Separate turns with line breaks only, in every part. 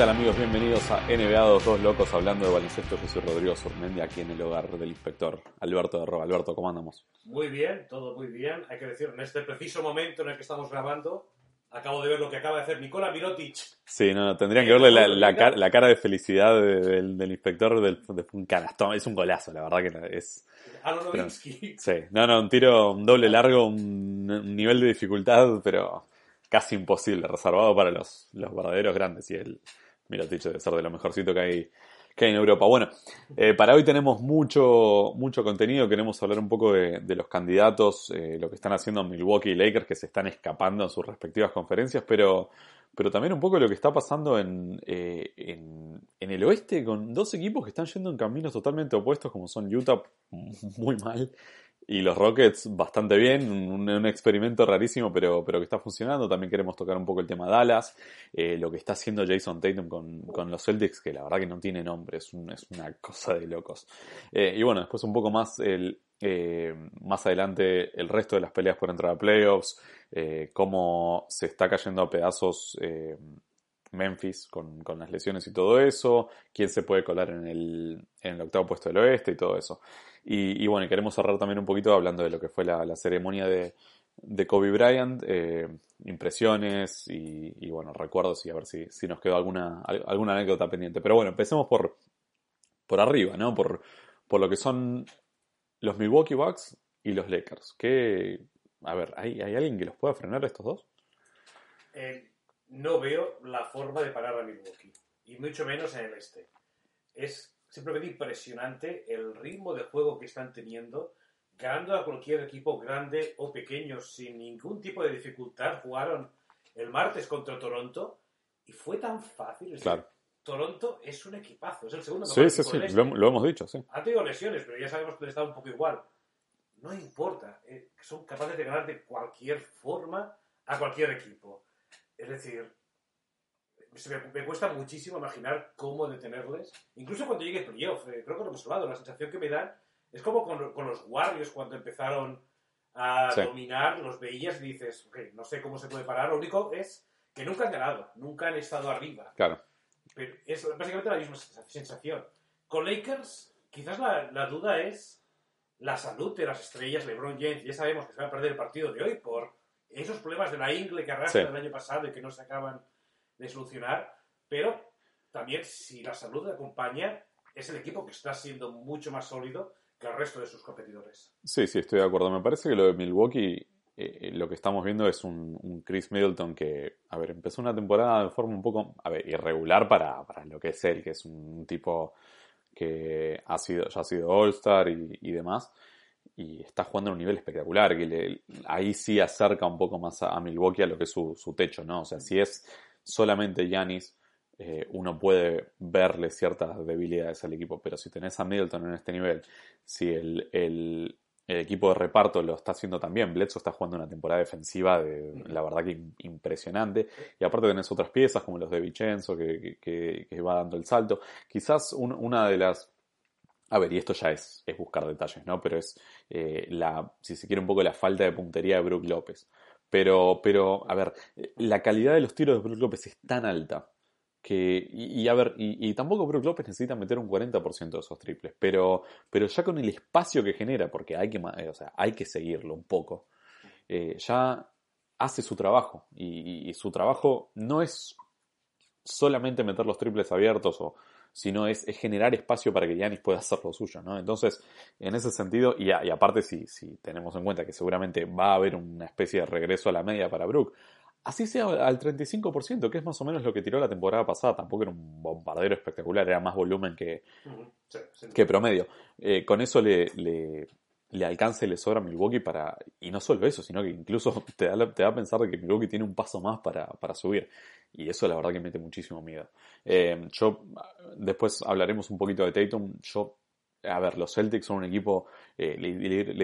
Tal amigos? Bienvenidos a NBA Dos, dos Locos hablando de baloncesto. Yo soy Rodrigo Surmendi, aquí en el hogar del inspector Alberto de Roa. Alberto, ¿cómo andamos?
Muy bien, todo muy bien. Hay que decir, en este preciso momento en el que estamos grabando, acabo de ver lo que acaba de hacer Nicola Mirotic.
Sí, no, tendrían que verle la, la cara, la cara de felicidad de- del, del inspector del, de un canastón. Es un golazo, la verdad que es...
Nowitzki.
Sí, no, no, un tiro, un doble largo, un, un nivel de dificultad, pero casi imposible, reservado para los, los verdaderos grandes. Y el Mirotic debe ser de lo mejorcito que hay, que hay en Europa. Bueno, eh, para hoy tenemos mucho, mucho contenido. Queremos hablar un poco de, de los candidatos, eh, lo que están haciendo Milwaukee y Lakers, que se están escapando en sus respectivas conferencias, pero, pero también un poco lo que está pasando eh, en, en el oeste con dos equipos que están yendo en caminos totalmente opuestos, como son Utah muy mal y los Rockets bastante bien, un, experimento rarísimo pero, pero que está funcionando. También queremos tocar un poco el tema Dallas, eh, lo que está haciendo Jason Tatum con, con los Celtics, que la verdad que no tiene nombre, es, un- es una cosa de locos. Eh, y bueno, después un poco más el, eh, más adelante el resto de las peleas por entrar a playoffs, cómo se está cayendo a pedazos Memphis con, con las lesiones y todo eso, quién se puede colar en el, en el octavo puesto del oeste y todo eso. Y, y bueno, queremos cerrar también un poquito hablando de lo que fue la, la ceremonia de, de Kobe Bryant, eh, impresiones y, y, bueno, recuerdos y a ver si, si nos quedó alguna, al- alguna anécdota pendiente. Pero bueno, empecemos por, por arriba, ¿no? Por, por lo que son los Milwaukee Bucks y los Lakers. Que, a ver, ¿hay, ¿hay alguien que los pueda frenar estos dos?
Eh, no veo la forma de parar a Milwaukee, y mucho menos en el este. Es simplemente impresionante el ritmo de juego que están teniendo, ganando a cualquier equipo grande o pequeño sin ningún tipo de dificultad. Jugaron el martes contra Toronto y fue tan fácil. Es decir,
Claro.
Toronto es un equipazo, es el segundo
Sí,
mejor
sí, sí,
este.
lo, hem- lo hemos dicho, sí.
Ha tenido lesiones, pero ya sabemos que está un poco igual. No importa, eh, son capaces de ganar de cualquier forma a cualquier equipo. Es decir, se me, me cuesta muchísimo imaginar cómo detenerles. Incluso cuando llegue el playoff, eh, creo que lo hemos hablado, la sensación que me dan es como con, con los Warriors cuando empezaron a
Sí.
dominar, los veías y dices, ok, no sé cómo se puede parar, lo único es que nunca han ganado, nunca han estado arriba.
Claro.
Pero es básicamente la misma sensación. Con Lakers, quizás la, la duda es la salud de las estrellas LeBron James. Ya sabemos que se va a perder el partido de hoy por esos problemas de la ingle que arrastra
Sí.
el año pasado y que no se acaban de solucionar. Pero también, si la salud le acompaña, es el equipo que está siendo mucho más sólido que el resto de sus competidores.
Sí, sí, estoy de acuerdo. Me parece que lo de Milwaukee, eh, lo que estamos viendo es un, un Chris Middleton que, a ver, empezó una temporada de forma un poco, a ver, irregular para, para lo que es él, que es un tipo que ha sido, ya ha sido All-Star y, y demás, y está jugando a un nivel espectacular, que le- ahí sí acerca un poco más a, a Milwaukee a lo que es su, su techo, ¿no? O sea, si es solamente Giannis, eh, uno puede verle ciertas debilidades al equipo, pero si tenés a Middleton en este nivel, si el, el, el equipo de reparto lo está haciendo también, Bledsoe está jugando una temporada defensiva de, la verdad que im- impresionante, y aparte tenés otras piezas como los de Vincenzo que, que- que- que va dando el salto, quizás un- una de las a ver, y esto ya es, es buscar detalles, ¿no? Pero es eh, la, si se quiere, un poco la falta de puntería de Brook López. Pero, pero, a ver, la calidad de los tiros de Brook López es tan alta que, y, a ver, y, tampoco Brook López necesita meter un 40% de esos triples, pero, pero ya con el espacio que genera, porque hay que, eh, o sea, hay que seguirlo un poco, eh, ya hace su trabajo. Y- y su trabajo no es solamente meter los triples abiertos o sino es, es generar espacio para que Giannis pueda hacer lo suyo, ¿no? Entonces, en ese sentido, y, y aparte si, si tenemos en cuenta que seguramente va a haber una especie de regreso a la media para Brook, así sea al 35%, que es más o menos lo que tiró la temporada pasada, tampoco era un bombardero espectacular, era más volumen que,
Sí, sí.
que promedio. Eh, con eso le, le, le alcanza y le sobra a Milwaukee para. Y no solo eso, sino que incluso te da, te da a pensar que Milwaukee tiene un paso más para, para subir. Y eso la verdad que mete muchísimo miedo. Eh, yo, después hablaremos un poquito de Tatum. Yo, a ver, los Celtics son un equipo. eh, le,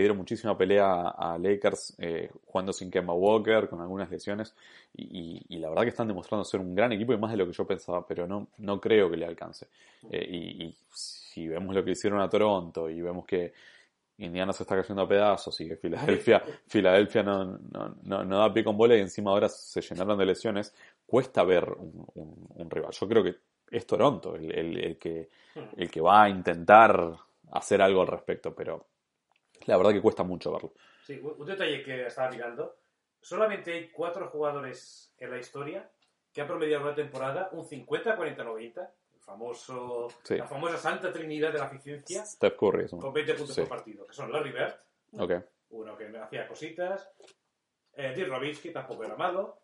dieron muchísima pelea a Lakers eh, jugando sin Kemba Walker, con algunas lesiones. Y, y- la verdad que están demostrando ser un gran equipo y más de lo que yo pensaba, pero no, no creo que le alcance. Y, y si vemos lo que hicieron a Toronto y vemos que Indiana se está cayendo a pedazos y que Filadelfia, Filadelfia no, no, no, no da pie con bola y encima ahora se llenaron de lesiones, cuesta ver un, un- un rival. Yo creo que es Toronto el, el- el que, el que va a intentar hacer algo al respecto, pero la verdad que cuesta mucho verlo.
Sí, un detalle que estaba mirando. Solamente hay cuatro jugadores en la historia que han promediado una temporada un 50-40-90. El famoso,
Sí.
La famosa santa trinidad de la eficiencia
Steph Curry es un...
con 20 puntos
Sí.
por partido. Que son Larry Bird,
Ok,
uno que hacía cositas. Eh, Dirk Nowitzki tampoco era malo.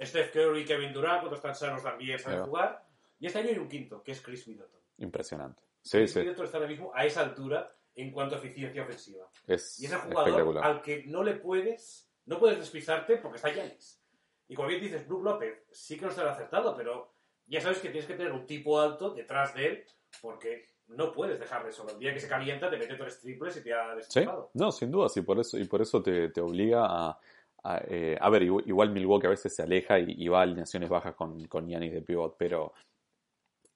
Steph Curry y Kevin Durant, cuando están sanos también saben
va.
jugar. Y este año hay un quinto, que es Chris Middleton.
impresionante. Sí,
Chris
sí,
Middleton está ahora mismo a esa altura en cuanto a eficiencia ofensiva.
es
Y es el jugador al que no le puedes, no puedes despistarte porque está Yanis. Y como bien dices, Brook López sí que no estará acertado, pero ya sabes que tienes que tener un tipo alto detrás de él porque no puedes dejarle solo. El día que se calienta te mete tres triples y te ha
Sí,
destrozado.
no, sin duda, sí, por eso, y por eso te, te obliga a, a, eh, a ver, igual, igual Milwaukee a veces se aleja y, y va a alineaciones bajas con, con Giannis de pivot, pero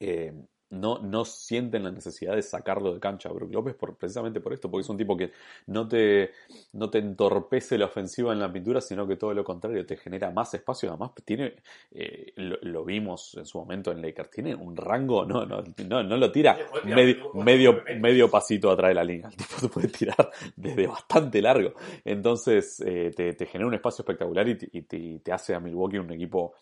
eh, no, no sienten la necesidad de sacarlo de cancha a Brook López por, precisamente por esto, porque es un tipo que no te, no te entorpece la ofensiva en la pintura, sino que todo lo contrario, te genera más espacio, además tiene, eh, lo, lo vimos en su momento en Lakers, tiene un rango, no, no, no, no lo tira medio, medio, medio pasito atrás de la línea, el tipo te puede tirar desde bastante largo, entonces eh, te, te genera un espacio espectacular y te, y te- y te hace a Milwaukee un equipo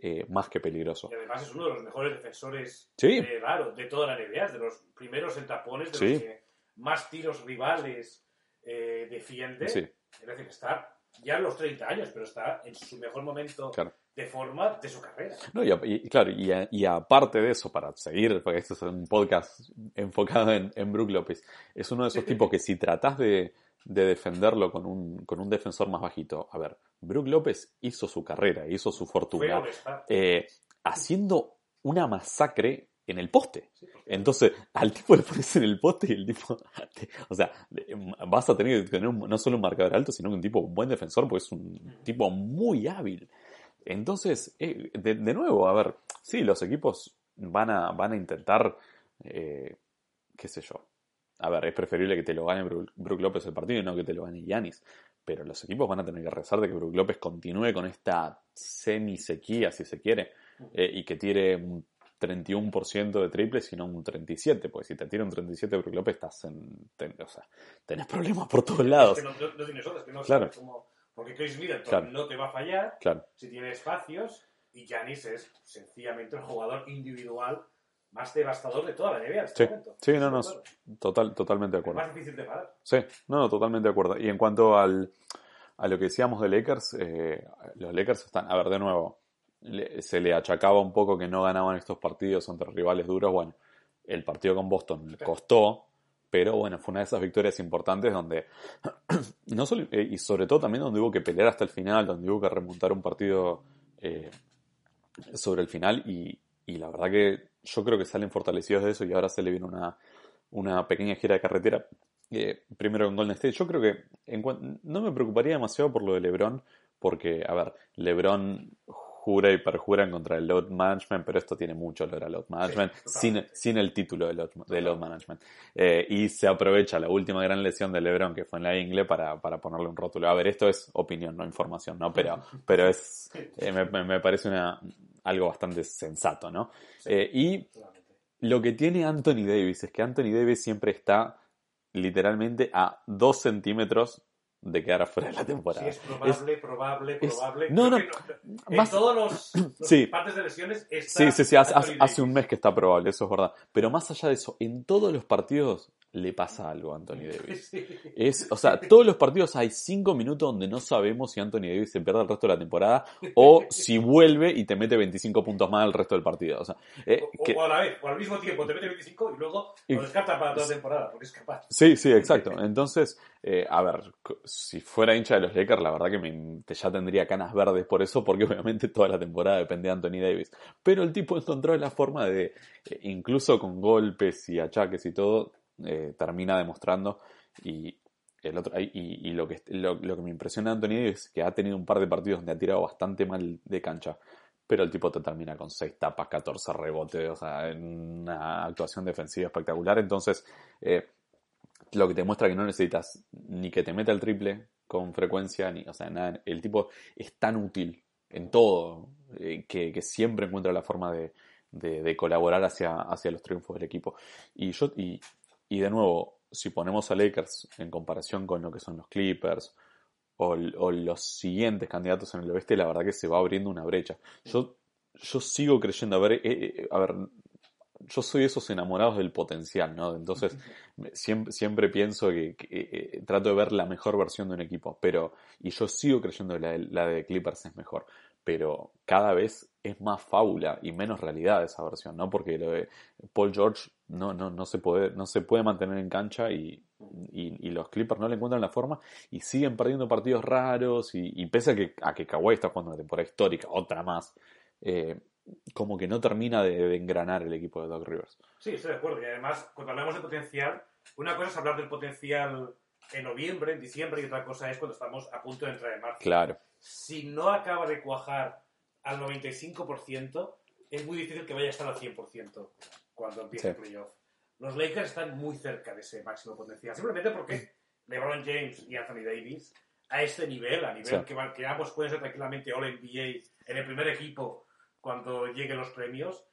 eh, más que peligroso.
Y además es uno de los mejores defensores
Sí.
de, claro, de toda la NBA, es de los primeros en tapones, de
Sí.
los que más tiros rivales eh, defiende.
Sí.
Es decir, está ya en los 30 años, pero está en su mejor momento
Claro.
De forma de su carrera.
No, y, y- claro, y, y aparte de eso, para seguir, porque este es un podcast enfocado en, en Brook López, es uno de esos tipos que si tratás de, de defenderlo con un, con un defensor más bajito, a ver, Brook López hizo su carrera, hizo su fortuna, eh, haciendo una masacre en el poste. Entonces, al tipo le pones en el poste y el tipo, te- o sea, vas a tener que tener un- no solo un marcador alto, sino un tipo un buen defensor, porque es un tipo muy hábil. Entonces, eh, de, de nuevo, a ver, sí, los equipos van a, van a intentar, eh, qué sé yo. A ver, es preferible que te lo gane Brook, López el partido y no que te lo gane Yanis. Pero los equipos van a tener que rezar de que Brook López continúe con esta semi-sequía, si se quiere, eh, y que tire un 31% de triples y no un 37%, porque si te tira un 37 Brook López estás en... ten- o sea, tenés problemas por todos lados.
Es que no, no- no tienes otras, que no
Claro.
Porque Chris Middleton
Claro.
no te va a fallar
Claro,
si tiene espacios y Giannis es sencillamente el jugador individual más devastador de toda la NBA este
sí,
momento.
sí, no, no, total, totalmente de
Es
acuerdo.
más difícil de parar.
Sí, no, no, totalmente de acuerdo. Y en cuanto al, a lo que decíamos de Lakers, eh, los Lakers están, a ver, de nuevo, le- se le achacaba un poco que no ganaban estos partidos entre rivales duros. Bueno, el partido con Boston le costó, pero bueno, fue una de esas victorias importantes donde, no solo, eh, y sobre todo también donde hubo que pelear hasta el final, donde hubo que remontar un partido eh, sobre el final y, y la verdad que yo creo que salen fortalecidos de eso y ahora se le viene una, una pequeña gira de carretera. Eh, primero con Golden State, yo creo que en no me preocuparía demasiado por lo de LeBron, porque, a ver, LeBron jura y perjura en contra del load management, pero esto tiene mucho olor a load management,
Sí,
sin, sin el título de load, de load management. Eh, y se aprovecha la última gran lesión de LeBron, que fue en la ingle, para, para ponerle un rótulo. A ver, esto es opinión, no información, ¿no? Pero, pero es, eh, me, me- parece una, algo bastante sensato, ¿no? Eh, y lo que tiene Anthony Davis es que Anthony Davis siempre está literalmente a dos centímetros de quedar afuera de la
Sí,
temporada.
es probable, probable,
es-
probable.
no, no,
que En
más-
todos los, los
Sí.
partes de lesiones está
Sí, sí, sí, hace, hace un mes que está probable, eso es verdad. Pero más allá de eso, en todos los partidos le pasa algo a Anthony Davis. Es, o sea, todos los partidos hay cinco minutos donde no sabemos si Anthony Davis se pierde el resto de la temporada o si vuelve y te mete 25 puntos más el resto del partido. O sea, eh,
O,
que-
o a la vez, o al mismo tiempo te mete 25 y luego lo descarta para toda la temporada, porque es capaz.
Sí, sí, exacto. Entonces, eh, a ver, si fuera hincha de los Lakers, la verdad que me- ya tendría canas verdes por eso, porque obviamente toda la temporada depende de Anthony Davis. Pero el tipo encontró la forma de, eh, incluso con golpes y achaques y todo, eh, termina demostrando y el otro y, lo que lo, que me impresiona de Anthony es que ha tenido un par de partidos donde ha tirado bastante mal de cancha. Pero el tipo te termina con 6 tapas, 14 rebotes, o sea, una actuación defensiva espectacular. Entonces, eh, lo que te muestra que no necesitas ni que te meta el triple con frecuencia, ni, o sea, nada. El tipo es tan útil en todo eh, que, siempre encuentra la forma de, de- de colaborar hacia, hacia los triunfos del equipo. Y yo, y, y de nuevo, si ponemos a Lakers en comparación con lo que son los Clippers o, o los siguientes candidatos en el oeste, la verdad que se va abriendo una brecha. Yo, yo sigo creyendo, a ver, eh, eh, a ver, yo soy de esos enamorados del potencial, ¿no? Entonces, siempre, siempre pienso que, que, eh, trato de ver la mejor versión de un equipo, pero, y yo sigo creyendo que la, la de Clippers es mejor, pero cada vez es más fábula y menos realidad esa versión, ¿no? Porque lo de Paul George no, no, no se puede, no se puede mantener en cancha y, y, y los Clippers no le encuentran la forma y siguen perdiendo partidos raros y, y pese a que, a que Kawhi está jugando una temporada histórica, otra más, eh, como que no termina de, de engranar el equipo de Doc Rivers.
Sí, estoy de acuerdo. Y además, cuando hablamos de potencial, una cosa es hablar del potencial en noviembre, en diciembre, y otra cosa es cuando estamos a punto de entrar en marzo.
Claro,
Si no acaba de cuajar al 95%, es muy difícil que vaya a estar al 100% cuando empiece
Sí.
el playoff. Los Lakers están muy cerca de ese máximo potencial, simplemente porque LeBron James y Anthony Davis, a este nivel, a nivel
Sí.
que, que ambos pueden ser tranquilamente All-NBA en el primer equipo cuando lleguen los premios,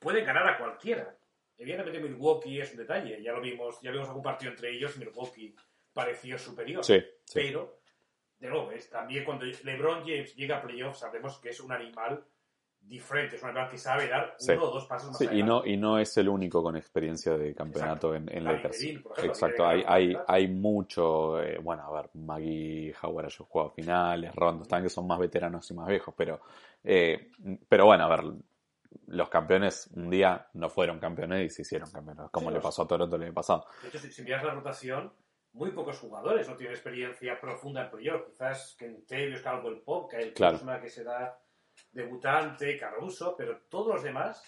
pueden ganar a cualquiera. Evidentemente Milwaukee es un detalle, ya lo vimos, ya vimos algún partido entre ellos Milwaukee pareció superior.
sí, sí.
Pero, de nuevo, es también cuando LeBron James llega a playoffs, sabemos que es un animal diferente, es un animal que sabe dar
Sí.
uno o dos pasos más
Sí, y no, y no es el único con experiencia de campeonato en, en
Gary
Lakers. Exacto, hay, hay, hay mucho, eh, bueno, a ver, Maggie Howard ha jugado finales, Rondo, están que son más veteranos y más viejos, pero, eh, pero bueno, a ver, los campeones un día no fueron campeones y se hicieron campeones, como
Sí,
le pasó a Toronto el año pasado.
De hecho, si, si miras la rotación, muy pocos jugadores no tienen experiencia profunda en playoff. Quizás Kentavious Caldwell Pope, Kyle
Claro.
Kuzma, que será debutante, Caruso, pero todos los demás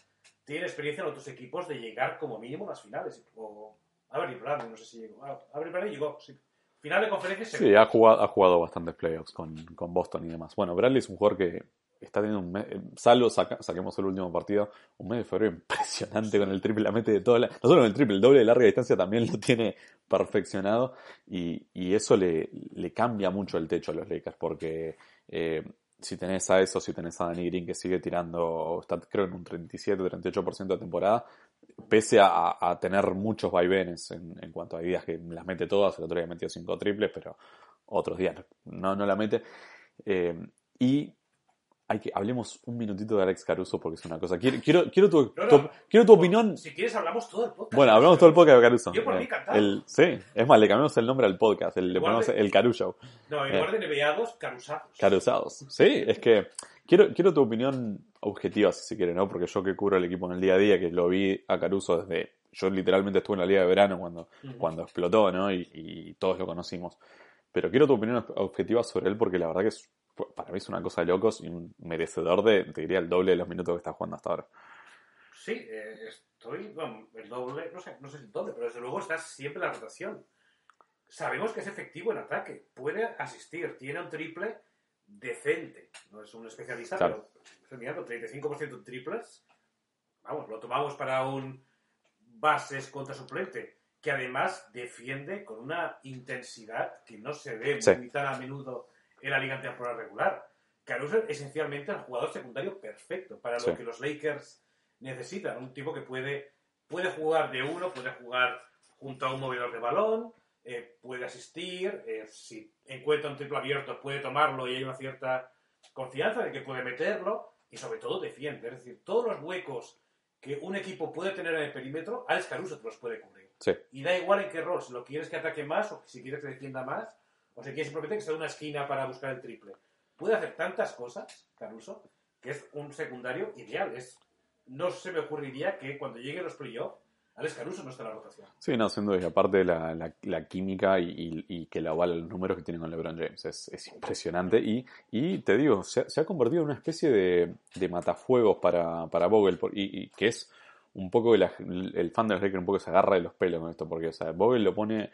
tienen experiencia en otros equipos de llegar como mínimo a las finales. O Avery Bradley, no sé si llegó. Ah, Avery Bradley llegó, sí. Final de conferencia
Sí, ha jugado, ha jugado bastantes playoffs con, con Boston y demás. Bueno, Bradley es un jugador que está teniendo un mes, eh, salvo saca- saquemos el último partido, un mes de febrero impresionante con el triple, la mete de toda la, no solo con el triple, el doble de larga distancia también lo tiene perfeccionado y, y eso le, le cambia mucho el techo a los Lakers porque eh, si tenés a eso, si tenés a Danny Green que sigue tirando, está creo en un 37-38% de temporada, pese a, a tener muchos vaivenes en, en cuanto a días que las mete todas, el otro día metió cinco triples, pero otros días no, no la mete. Eh, y hay que hablemos un minutito de Alex Caruso porque es una cosa. Quiero, quiero, quiero, tu,
No, no.
tu- quiero tu opinión.
Si quieres, hablamos todo el podcast.
Bueno, hablamos todo el podcast de Caruso.
Yo por mí
el, sí, es más, le cambiamos el nombre al podcast, el- le ponemos
de-
el Caru Show.
No, en
Eh.
lugar de NBA2, Carusados.
Carusados. Sí, es que quiero, quiero tu opinión objetiva, si se quiere, ¿no? Porque yo que cubro el equipo en el día a día, que lo vi a Caruso desde. Yo literalmente estuve en la liga de verano cuando, cuando explotó, ¿no? Y, y todos lo conocimos. Pero quiero tu opinión objetiva sobre él porque la verdad que es- para mí es una cosa de locos y un merecedor de, te diría, el doble de los minutos que está jugando hasta ahora.
Sí, eh, estoy, bueno, el doble, no sé, no sé el doble, pero desde luego está siempre en la rotación. Sabemos que es efectivo en ataque, puede asistir, tiene un triple decente. No es un especialista,
Claro.
pero mirando, 35% en triples. Vamos, lo tomamos para un bases contra suplente, que además defiende con una intensidad que no se ve
Sí.
muy tan a menudo en la liga en temporada regular. Caruso es esencialmente el jugador secundario perfecto para lo
Sí.
que los Lakers necesitan. Un tipo que puede, puede jugar de uno, puede jugar junto a un movedor de balón, eh, puede asistir, eh, si encuentra un triple abierto puede tomarlo y hay una cierta confianza de que puede meterlo y sobre todo defiende. Es decir, todos los huecos que un equipo puede tener en el perímetro, Alex Caruso te los puede cubrir.
Sí.
Y da igual en qué rol, si lo quieres que ataque más o si quieres que defienda más, o si quieres simplemente que sea una esquina para buscar el triple. Puede hacer tantas cosas, Caruso, que es un secundario ideal. Es, no se me ocurriría que cuando lleguen los playoffs, Alex Caruso no está en la rotación.
Sí, no, sin duda. Y aparte la, la, química y, que la avala los números que tiene con LeBron James. Es, es impresionante. Y, te digo, se, ha- se convertido en una especie de, de matafuegos para, para Vogel. y, que es un poco la- el fan de los Lakers un poco se agarra de los pelos con esto. Porque, o sea, Vogel lo pone.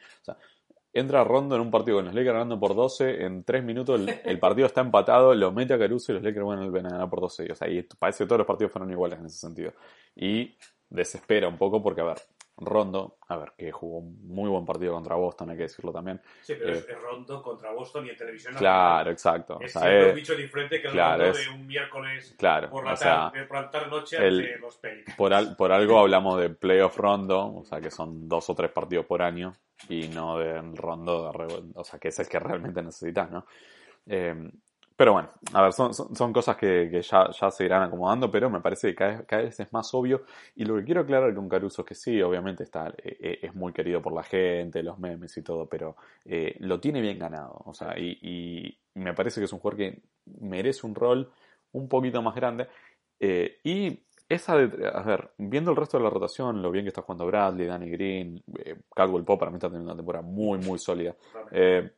Entra Rondo en un partido con los Lakers ganando por 12. En 3 minutos el, partido está empatado. Lo mete a Caruso y los Lakers van a ganar por 12. O sea, parece que todos los partidos fueron iguales en ese sentido. Y desespera un poco porque, a ver, Rondo, a ver, que jugó un muy buen partido contra Boston, hay que decirlo también.
Sí, pero
Eh,
es, es Rondo contra Boston y en televisión.
Claro, exacto. O
Es
sea,
siempre
eh,
un bicho diferente que el
claro,
Rondo
es-
de un miércoles
claro,
por la
o sea,
tarde, por tarde noche
el-
los Pelicans.
por, al- por algo hablamos de playoff rondo, o sea, que son dos o tres partidos por año, y no de rondo, de o sea, que es el que realmente necesitas, ¿no? Eh, pero bueno, a ver, son, son, son cosas que, que ya, ya se irán acomodando, pero me parece que cada vez, cada vez es más obvio. Y lo que quiero aclarar con Caruso es que sí, obviamente está, eh, eh, es muy querido por la gente, los memes y todo, pero eh, lo tiene bien ganado. O sea, y, y me parece que es un jugador que merece un rol un poquito más grande. Eh, y esa de, a ver, viendo el resto de la rotación, lo bien que está jugando Bradley, Danny Green, Caldwell Pope para mí está teniendo una temporada muy, muy sólida. Eh,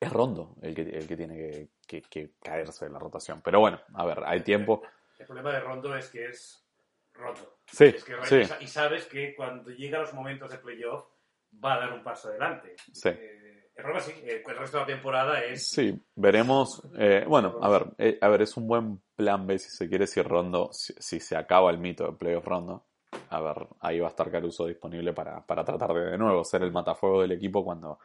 es Rondo el que, el que tiene que, que- que caerse de la rotación. Pero bueno, a ver, hay tiempo.
El problema de Rondo es que es Rondo.
Sí,
Es que
sí,
y sabes que cuando llega los momentos de playoff va a dar un paso adelante.
sí.
Eh, el problema sí, eh, el resto de la temporada es
Sí, veremos. eh, bueno, a ver, eh, a ver, es un buen plan B si se quiere si Rondo, si, si se acaba el mito de playoff Rondo. A ver, ahí va a estar Caruso disponible para, para tratar de de nuevo ser el matafuego del equipo cuando,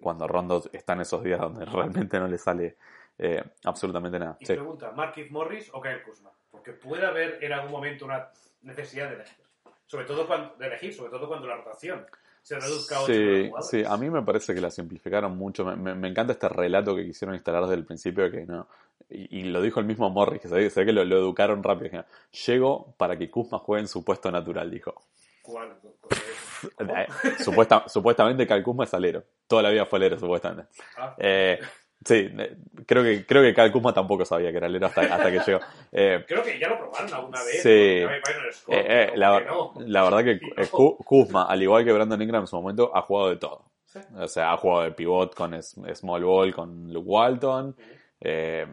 cuando Rondo está en esos días donde realmente no le sale eh, absolutamente nada.
Y
Sí.
pregunta, ¿Markif Morris o Kyle Kuzma? Porque puede haber en algún momento una necesidad de elegir. Sobre todo cuando, de elegir, sobre todo cuando la rotación se reduzca a
Sí, sí, a mí me parece que la simplificaron mucho. Me, me- me encanta este relato que quisieron instalar desde el principio que no. Y, y lo dijo el mismo Morris, que se ve, que lo, lo educaron rápido. Llego para que Kuzma juegue en su puesto natural, dijo.
¿Cuál? ¿Cómo?
Eh, supuesta- supuestamente Cal Kuzma es alero. Toda la vida fue alero, supuestamente.
Ah,
Eh, sí, eh, creo que, creo que Cal Kuzma tampoco sabía que era alero hasta, hasta que llegó. Eh,
Creo que ya lo probaron alguna vez.
Sí.
Scott,
eh, eh,
¿por
la,
qué no?
la verdad que eh,
no.
Kuzma, al igual que Brandon Ingram en su momento, ha jugado de todo.
Sí.
O sea, ha jugado de pivot con small ball, con Luke Walton. Eh,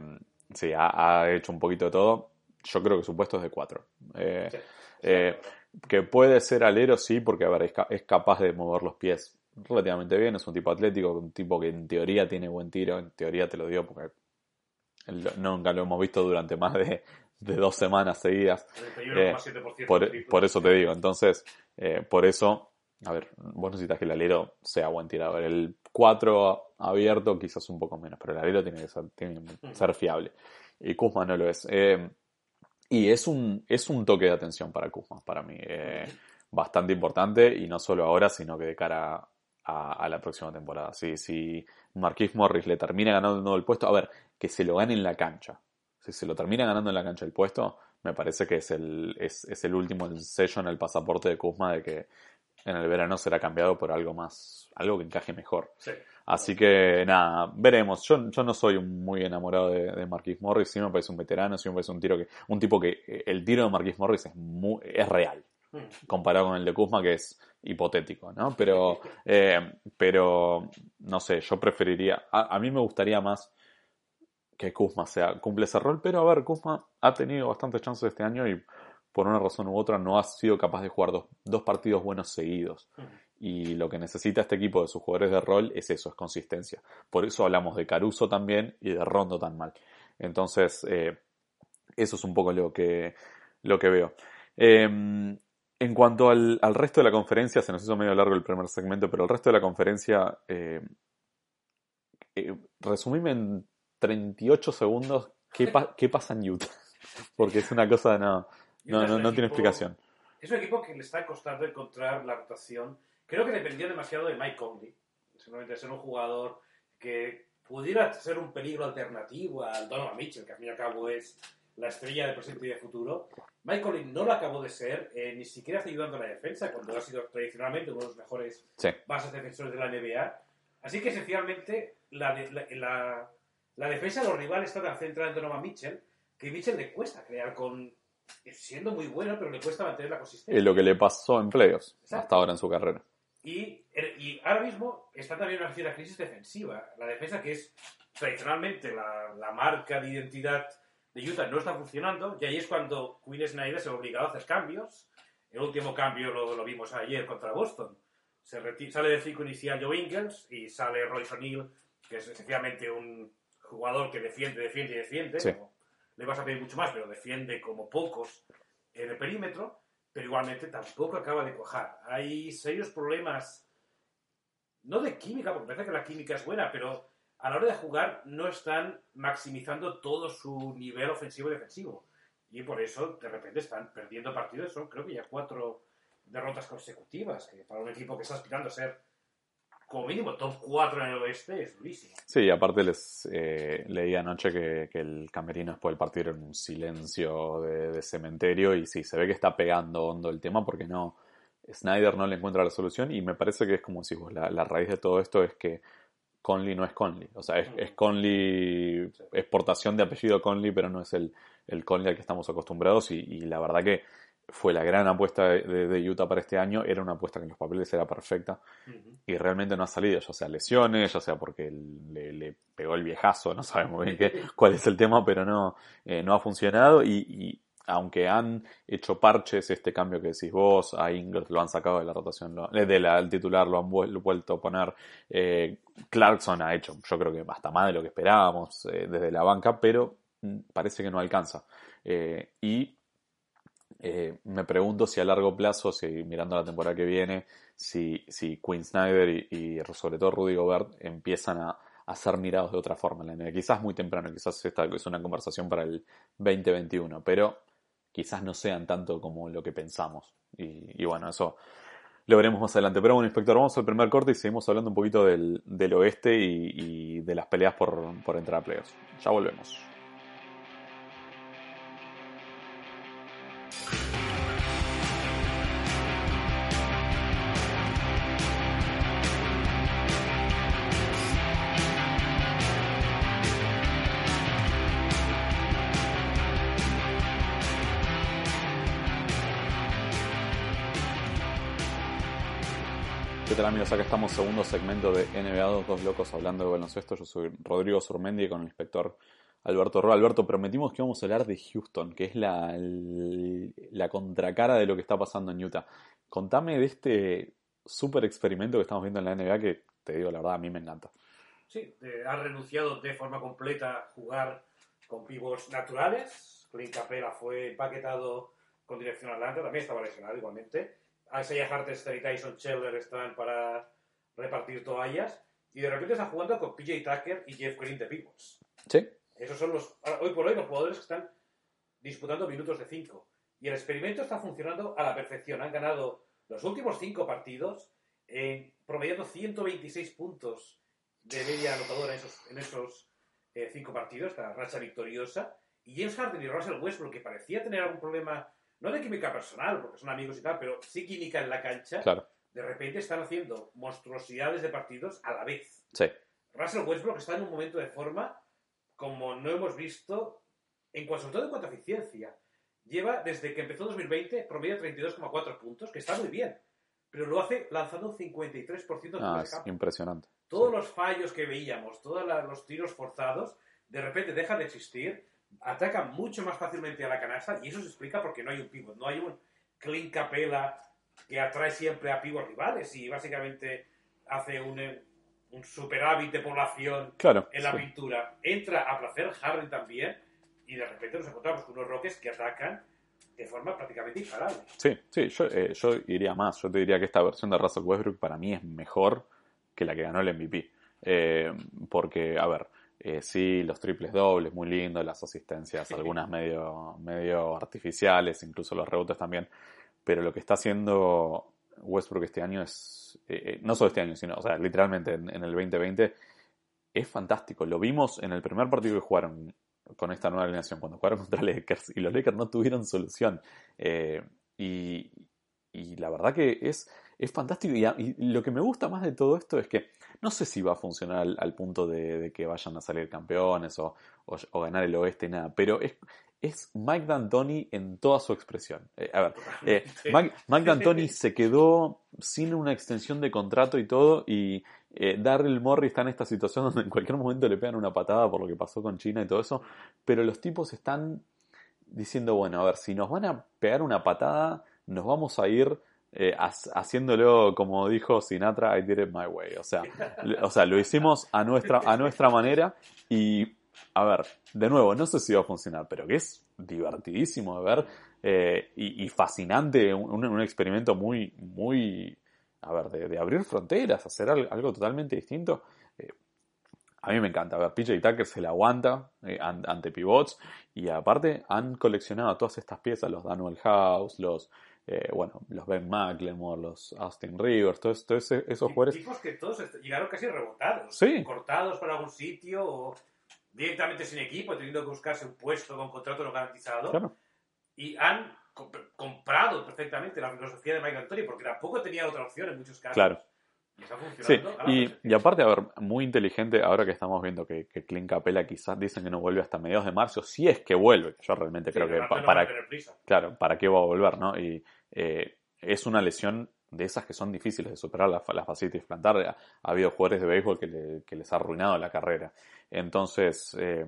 sí, ha, ha hecho un poquito de todo. Yo creo que su puesto es de 4. Eh,
Sí.
eh, que puede ser alero, sí, porque a ver, es, ca- es capaz de mover los pies relativamente bien. Es un tipo atlético, un tipo que en teoría tiene buen tiro. En teoría te lo digo porque nunca lo hemos visto durante más de, de dos semanas seguidas.
31,7%
Por, por eso te digo, entonces, eh, por eso, a ver, vos necesitas que el alero sea buen tirador. El 4 abierto quizás un poco menos, pero el alero tiene que ser, tiene que ser fiable. Y Kuzma no lo es. Eh, y es un, es un toque de atención para Kuzma, para mí. eh, bastante importante, y no solo ahora, sino que de cara a, la próxima temporada. Si, si Marquis Morris le termina ganando el puesto, a ver, que se lo gane en la cancha. Si se lo termina ganando en la cancha el puesto, me parece que es el, es, es el último el sello en el pasaporte de Kuzma de que en el verano será cambiado por algo más, algo que encaje mejor.
Sí.
Así que nada, veremos. Yo, yo no soy muy enamorado de, de Marquis Morris, sí me parece un veterano, sí me parece un tiro que, un tipo que eh, el tiro de Marquis Morris es muy, es real,
Mm.
comparado con el de Kuzma que es hipotético, ¿no? Pero, eh, pero no sé, yo preferiría, a, a mí me gustaría más que Kuzma sea, cumple ese rol, pero a ver, Kuzma ha tenido bastantes chances este año y por una razón u otra no ha sido capaz de jugar dos, dos partidos buenos seguidos. Y lo que necesita este equipo de sus jugadores de rol es eso, es consistencia. Por eso hablamos de Caruso también y de Rondo tan mal. Entonces, eh, eso es un poco lo que, lo que veo. Eh, en cuanto al, al resto de la conferencia, se nos hizo medio largo el primer segmento, pero el resto de la conferencia, eh, eh, resumime en 38 segundos qué, pa- qué pasa en Utah. Porque es una cosa, no, no, no,
un
no tiene explicación.
Es un equipo que le está costando encontrar la rotación. Creo que dependió demasiado de Mike Conley. simplemente ser un jugador que pudiera ser un peligro alternativo al Donovan Mitchell, que al fin y al cabo es la estrella de presente y de futuro. Michael no lo acabó de ser, eh, ni siquiera está ayudando a la defensa, cuando ha sido tradicionalmente uno de los mejores
Sí.
bases defensores de la NBA. Así que esencialmente la, de- la, la- la defensa de los rivales está tan centrada en Donovan Mitchell que Mitchell le cuesta crear con siendo muy bueno, pero le cuesta mantener la consistencia.
Es lo que le pasó en playoffs
Exacto.
hasta ahora en su carrera.
Y, y ahora mismo está también una cierta crisis defensiva. La defensa, que es tradicionalmente la, la marca de identidad de Utah, no está funcionando. Y ahí es cuando Quinn Snyder se ve obligado a hacer cambios. El último cambio lo, lo vimos ayer contra Boston. Se sale de cinco inicial Joe Ingles y sale Royce O'Neal, que es esencialmente un jugador que defiende, defiende y defiende.
Sí.
No le vas a pedir mucho más, pero defiende como pocos en el perímetro pero igualmente tampoco acaba de cuajar. Hay serios problemas, no de química, porque parece que la química es buena, pero a la hora de jugar no están maximizando todo su nivel ofensivo y defensivo. Y por eso, de repente, están perdiendo partidos. Son, creo que ya cuatro derrotas consecutivas, que para un equipo que está aspirando a ser, como mínimo, top 4 en el oeste, es durísimo.
Sí, y aparte les eh, leí anoche que, que el camerino después del partido era un silencio de, de cementerio y sí, se ve que está pegando hondo el tema porque no, Snyder no le encuentra la solución y me parece que es como si vos, la, la raíz de todo esto es que Conley no es Conley, o sea, es, es Conley, es portación de apellido Conley, pero no es el, el Conley al que estamos acostumbrados y, y la verdad que fue la gran apuesta de, de- de Utah para este año, era una apuesta que en los papeles era perfecta y realmente no ha salido, ya sea lesiones, ya sea porque le, le pegó el viejazo, no sabemos bien qué, cuál es el tema, pero no, eh, no ha funcionado y, y aunque han hecho parches, este cambio que decís vos, a Ingles lo han sacado de la rotación, lo- eh, de la, del titular, lo han vuel- vuelto a poner, eh, Clarkson ha hecho, yo creo que hasta más de lo que esperábamos eh, desde la banca, pero mm, parece que no alcanza. Y eh, me pregunto si a largo plazo, si mirando la temporada que viene, si, si Quinn Snyder y, sobre todo Rudy Gobert empiezan a, a ser mirados de otra forma en la. Quizás muy temprano, quizás esta es una conversación para el 2021, pero quizás no sean tanto como lo que pensamos. Y, y bueno, eso lo veremos más adelante. Pero bueno, inspector, vamos al primer corte y seguimos hablando un poquito del, del oeste y, y de las peleas por, por entrar a playoffs. Ya volvemos. ¿Qué tal amigos? Acá estamos, segundo segmento de NBA, dos locos hablando de baloncesto. Yo soy Rodrigo Surmendi con el inspector Alberto Roa. Alberto, prometimos que íbamos a hablar de Houston, que es la, la contracara de lo que está pasando en Utah. Contame de este super experimento que estamos viendo en la NBA que, te digo la verdad, a mí me encanta.
Sí, eh, ha renunciado de forma completa a jugar con pivots naturales. Clint Capela fue empaquetado con dirección Atlanta, también estaba lesionado igualmente. Isaiah Hartenstein y Tyson Chandler están para repartir toallas. Y de repente están jugando con PJ Tucker y Jeff Green de pivots.
¿Sí?
Esos son los, hoy por hoy, los jugadores que están disputando minutos de 5. Y el experimento está funcionando a la perfección. Han ganado los últimos 5 partidos, eh, promediando 126 puntos de media anotadora en esos, en esos 5 partidos, esta racha victoriosa. Y James Harden y Russell Westbrook, que parecía tener algún problema, no de química personal, porque son amigos y tal, pero sí química en la cancha,
Claro.
de repente están haciendo monstruosidades de partidos a la vez.
Sí.
Russell Westbrook está en un momento de forma como no hemos visto, en cuanto, sobre todo en cuanto a eficiencia. Lleva, desde que empezó 2020, promedio 32,4 puntos, que está muy bien, pero lo hace lanzando un 53% de
Ah, es
campo.
impresionante.
Todos los fallos que veíamos, todos los tiros forzados, de repente dejan de existir, atacan mucho más fácilmente a la canasta y eso se explica porque no hay un pivot, no hay un Clint Capela que atrae siempre a pivots rivales y básicamente hace un, eh, un superávit de población
Claro.
en la
sí.
pintura. Entra a placer Harden también y de repente nos encontramos con unos Rockets que atacan de forma prácticamente imparable.
Sí, sí, yo, eh, yo iría más. Yo te diría que esta versión de Russell Westbrook para mí es mejor que la que ganó el MVP. Eh, porque, a ver, eh, sí, los triples dobles, muy lindos, las asistencias, algunas medio, medio artificiales, incluso los rebotes también. Pero lo que está haciendo Westbrook este año es, eh, eh, no solo este año, sino, o sea, literalmente en, en el 2020, es fantástico. Lo vimos en el primer partido que jugaron con esta nueva alineación, cuando jugaron contra Lakers, y los Lakers no tuvieron solución. Eh, y, y la verdad que es, es fantástico. Y lo que me gusta más de todo esto es que no sé si va a funcionar al, al punto de, de que vayan a salir campeones o, o- o ganar el oeste, nada. Pero es, es Mike D'Antoni en toda su expresión. Eh, a ver, eh,
Sí.
Mike, Mike D'Antoni se quedó sin una extensión de contrato y todo. Y eh, Darryl Morey está en esta situación donde en cualquier momento le pegan una patada por lo que pasó con China y todo eso. Pero los tipos están diciendo, bueno, a ver, si nos van a pegar una patada, nos vamos a ir eh, ha- haciéndolo como dijo Sinatra, I did it my way. O sea, o sea, lo hicimos a nuestra, a nuestra manera y, a ver, de nuevo, no sé si va a funcionar, pero que es divertidísimo de ver eh, y, fascinante, un, un experimento muy, muy, a ver, de, abrir fronteras, hacer al- algo, totalmente distinto. Eh, a mí me encanta. A ver, PJ Tucker se la aguanta an- ante pivots. Y aparte han coleccionado todas estas piezas, los Daniel House, los, eh, bueno, los Ben McLemore, los Austin Rivers, todos, todos esos jugadores.
Tipos que todos llegaron casi rebotados.
Sí.
Cortados para algún sitio o directamente sin equipo, teniendo que buscarse un puesto con contrato no garantizado.
Claro,
Y han comp- comprado perfectamente la filosofía de Mike Anthony porque tampoco tenía otra opción en muchos casos.
Claro.
Y está
sí.
funcionando.
Y, y aparte, a ver, muy inteligente, ahora que estamos viendo que, que Clint Capela quizás dicen que no vuelve hasta mediados de marzo, si es que vuelve, yo realmente
Sí,
creo que pa-
no
para,
prisa.
claro, ¿para qué va a volver, no? Y eh, es una lesión de esas que son difíciles de superar, la, la fascitis plantar. Ha, ha habido jugadores de béisbol que, le- que les ha arruinado la carrera. Entonces, eh,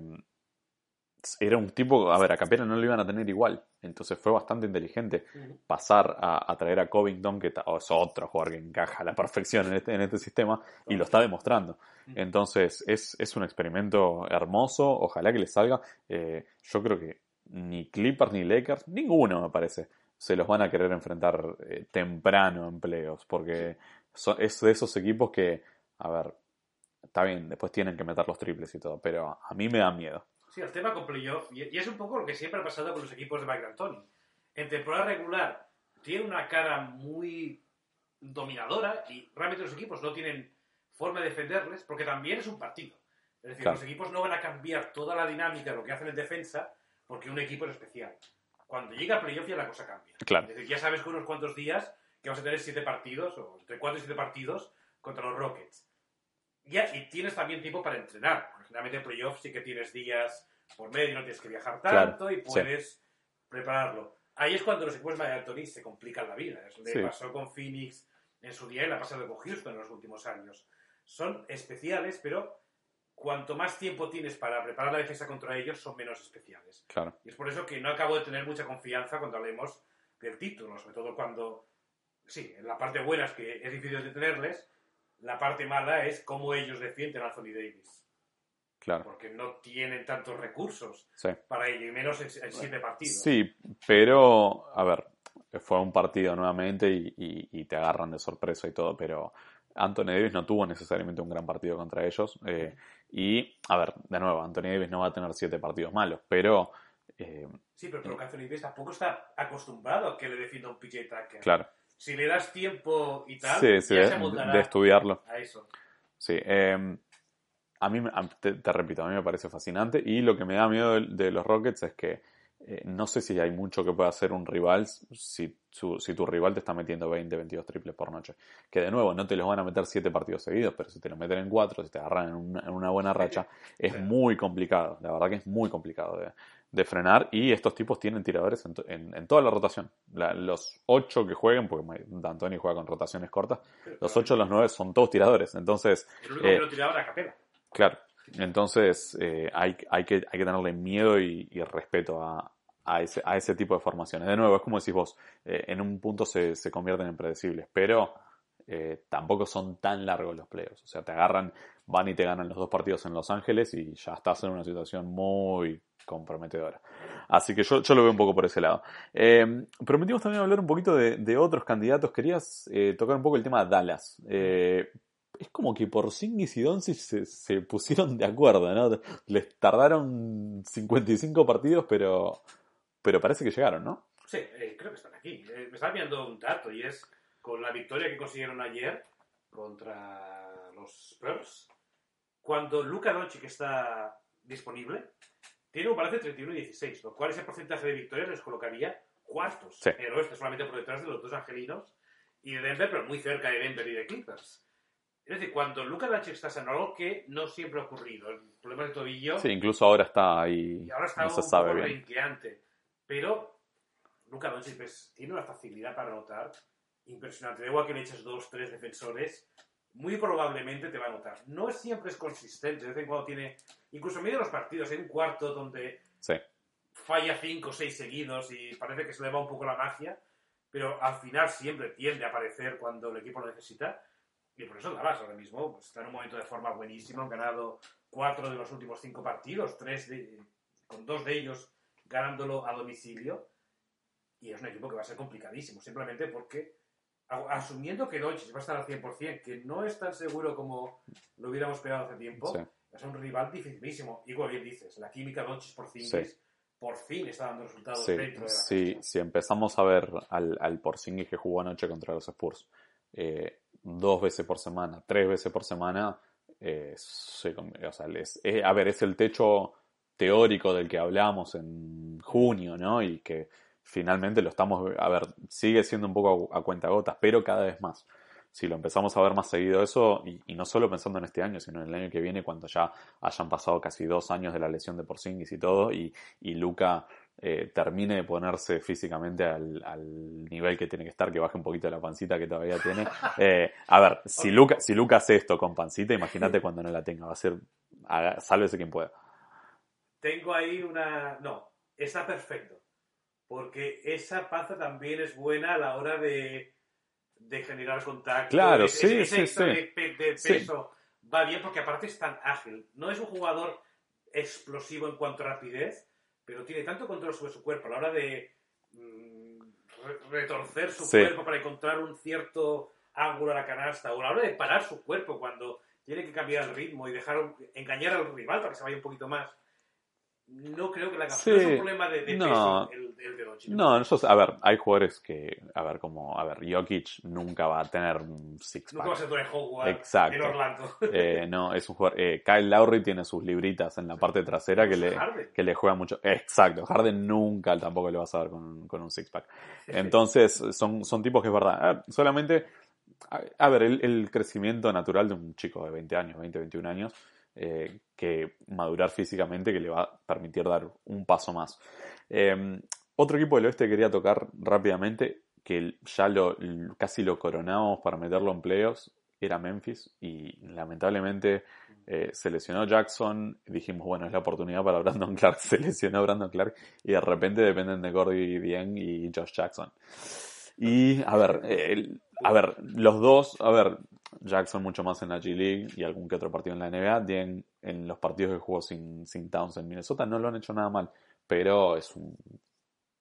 era un tipo, a ver, a Capela no lo iban a tener igual. Entonces fue bastante inteligente pasar a, a traer a Covington, que es otro jugador que encaja a la perfección en este, en este sistema, y lo está demostrando. Entonces, es, es un experimento hermoso, ojalá que le salga. Eh, yo creo que ni Clippers ni Lakers, ninguno me parece, se los van a querer enfrentar eh, temprano en playoffs, porque es de esos equipos que, a ver, está bien, después tienen que meter los triples y todo, pero a mí me da miedo.
Sí, el tema con playoff, y y es un poco lo que siempre ha pasado con los equipos de Mike D'Antoni. En temporada regular tiene una cara muy dominadora y realmente los equipos no tienen forma de defenderles porque también es un partido. Es decir,
Claro.
los equipos no van a cambiar toda la dinámica de lo que hacen en defensa porque un equipo es especial. Cuando llega a playoff ya la cosa cambia.
Claro.
Es decir, ya sabes que unos cuantos días que vas a tener siete partidos, o entre cuatro y siete partidos, contra los Rockets. Ya, y tienes también tiempo para entrenar. Generalmente en playoffs sí que tienes días por medio, no tienes que viajar
Claro,
tanto y
sí.
puedes prepararlo. Ahí es cuando los equipos de Anthony se complican la vida. Es que
Sí.
pasó con Phoenix en su día y la ha pasado con Houston en los últimos años. Son especiales, pero cuanto más tiempo tienes para preparar la defensa contra ellos, son menos especiales.
Claro.
Y es por eso que no acabo de tener mucha confianza cuando hablemos del título, sobre todo cuando, sí, la parte buena es que es difícil detenerles, la parte mala es cómo ellos defienden a Anthony Davis,
Claro.
porque no tienen tantos recursos
Sí.
para ello, y menos en, en siete partidos.
Sí, pero, a ver, fue un partido nuevamente y, y- y te agarran de sorpresa y todo, pero Anthony Davis no tuvo necesariamente un gran partido contra ellos. eh, y, a ver, de nuevo, Anthony Davis no va a tener siete partidos malos, pero, eh,
Sí, pero, pero que Anthony Davis tampoco está acostumbrado a que le defienda un PJ Tucker.
claro,
Si le das tiempo y tal,
sí, sí,
ya
de,
se amoldará
de estudiarlo.
a eso.
Sí, eh, a mí, te, te repito, a mí me parece fascinante y lo que me da miedo de, de los Rockets es que eh, no sé si hay mucho que pueda hacer un rival si, su- si tu rival te está metiendo 20, 22 triples por noche. Que de nuevo, no te los van a meter 7 partidos seguidos, pero si te los meten en 4, si te agarran en una, en una buena racha, es muy complicado. La verdad que es muy complicado de, de frenar y estos tipos tienen tiradores en, to- en- en toda la rotación. La- los 8 que jueguen, porque D'Antoni juega con rotaciones cortas, los 8 los 9 son todos tiradores. Entonces,
El único
eh,
que no tiraba Capela.
Claro. Entonces eh, hay, hay, que, hay que tenerle miedo y, y respeto a, a, ese, tipo de formaciones. De nuevo, es como decís vos, eh, en un punto se, se convierten en predecibles, pero eh, tampoco son tan largos los playoffs. O sea, te agarran, van y te ganan los dos partidos en Los Ángeles y ya estás en una situación muy comprometedora. Así que yo, yo lo veo un poco por ese lado. Eh, prometimos también hablar un poquito de, de otros candidatos. Querías tocar un poco el tema de Dallas. Es como que por Singis y Doncic se, se pusieron de acuerdo, ¿no? Les tardaron 55 partidos, pero, pero parece que llegaron, ¿no?
Sí, eh, creo que están aquí. Eh, me estaba viendo un dato y es con la victoria que consiguieron ayer contra los Spurs, cuando Luka Doncic está disponible, tiene un balance de 31 y 16, lo cual ese porcentaje de victorias les colocaría cuartos
Sí.
en el oeste, solamente por detrás de los dos angelinos y de Denver, pero muy cerca de Denver y de Clippers. Es decir, cuando Luka Doncic está sano, algo que no siempre ha ocurrido, el problema de tobillo,
Sí, incluso ahora está ahí.
y ahora está
no se
un
sabe
poco
bien.
Pero Luka Doncic pues, tiene una facilidad para anotar impresionante. Da igual que le eches dos, tres defensores, muy probablemente te va a anotar. No es siempre es consistente, de vez en cuando tiene, incluso en medio de los partidos, hay un cuarto donde
Sí.
falla cinco o seis seguidos y parece que se le va un poco la magia, pero al final siempre tiende a aparecer cuando el equipo lo necesita. Y por eso Dallas ahora mismo pues, está en un momento de forma buenísimo. Han ganado cuatro de los últimos cinco partidos, tres de- con dos de ellos ganándolo a domicilio. Y es un equipo que va a ser complicadísimo, simplemente porque, asumiendo que Doncic va a estar al 100%, que no es tan seguro como lo hubiéramos esperado hace tiempo,
Sí.
ser un rival dificilísimo. Y como bien dices, la química Doncic por fin,
Sí.
por fin está dando resultados
Sí,
dentro de la
sí, si empezamos a ver al, al Porzingis que jugó anoche contra los Spurs eh, dos veces por semana, tres veces por semana, eh, se o sea, les- eh, a ver, es el techo teórico del que hablamos en junio, ¿no? Y que finalmente lo estamos, a ver, sigue siendo un poco a, a cuentagotas, pero cada vez más. Si lo empezamos a ver más seguido eso, y, y no solo pensando en este año, sino en el año que viene, cuando ya hayan pasado casi dos años de la lesión de Porzingis y todo, y, y Luca eh, termine de ponerse físicamente al, al nivel que tiene que estar, que baje un poquito la pancita que todavía tiene. Eh, a ver, si Luca, si Luca hace esto con pancita, imagínate cuando no la tenga, va a ser, haga- sálvese quien pueda.
Tengo ahí una... No, está perfecto. Porque esa panza también es buena a la hora de, de generar contacto.
Claro, sí,
ese
sí, sí.
de,
Sí.
peso va bien porque aparte es tan ágil. No es un jugador explosivo en cuanto a rapidez, pero tiene tanto control sobre su cuerpo a la hora de mm, re- retorcer su cuerpo para encontrar un cierto ángulo a la canasta o a la hora de parar su cuerpo cuando tiene que cambiar el ritmo y dejar un- engañar al rival para que se vaya un poquito más. No creo que la
Sí.
no es un problema de, de
No.
peso el, el de Doncic.
No, nosotros, a ver, hay jugadores que, a ver, como, a ver, Jokic nunca va a tener un six
Nunca va a
pack.
ser Tony Howard
Exacto.
en Orlando.
Eh, no, es un jugador. eh, Kyle Lowry tiene sus libritas en la parte trasera que le,
Harden.
que le juega mucho. Exacto, Harden nunca tampoco le vas a ver con, con un six pack. Entonces, son, son tipos que es verdad. Ah, solamente, a, a ver, el, el crecimiento natural de un chico de 20 años, 20, 21 años, eh, que madurar físicamente, que le va a permitir dar un paso más. Eh, otro equipo del oeste que quería tocar rápidamente, que ya lo, casi lo coronamos para meterlo en playoffs, era Memphis y lamentablemente eh, se lesionó Jackson, dijimos bueno es la oportunidad para Brandon Clark, se lesionó Brandon Clark y de repente dependen de Gordy Dien y Josh Jackson. Y a ver, el- a ver, los dos, a ver, Jackson mucho más en la G League y algún que otro partido en la NBA, Dien en los partidos que jugó sin, sin Towns en Minnesota no lo han hecho nada mal, pero es un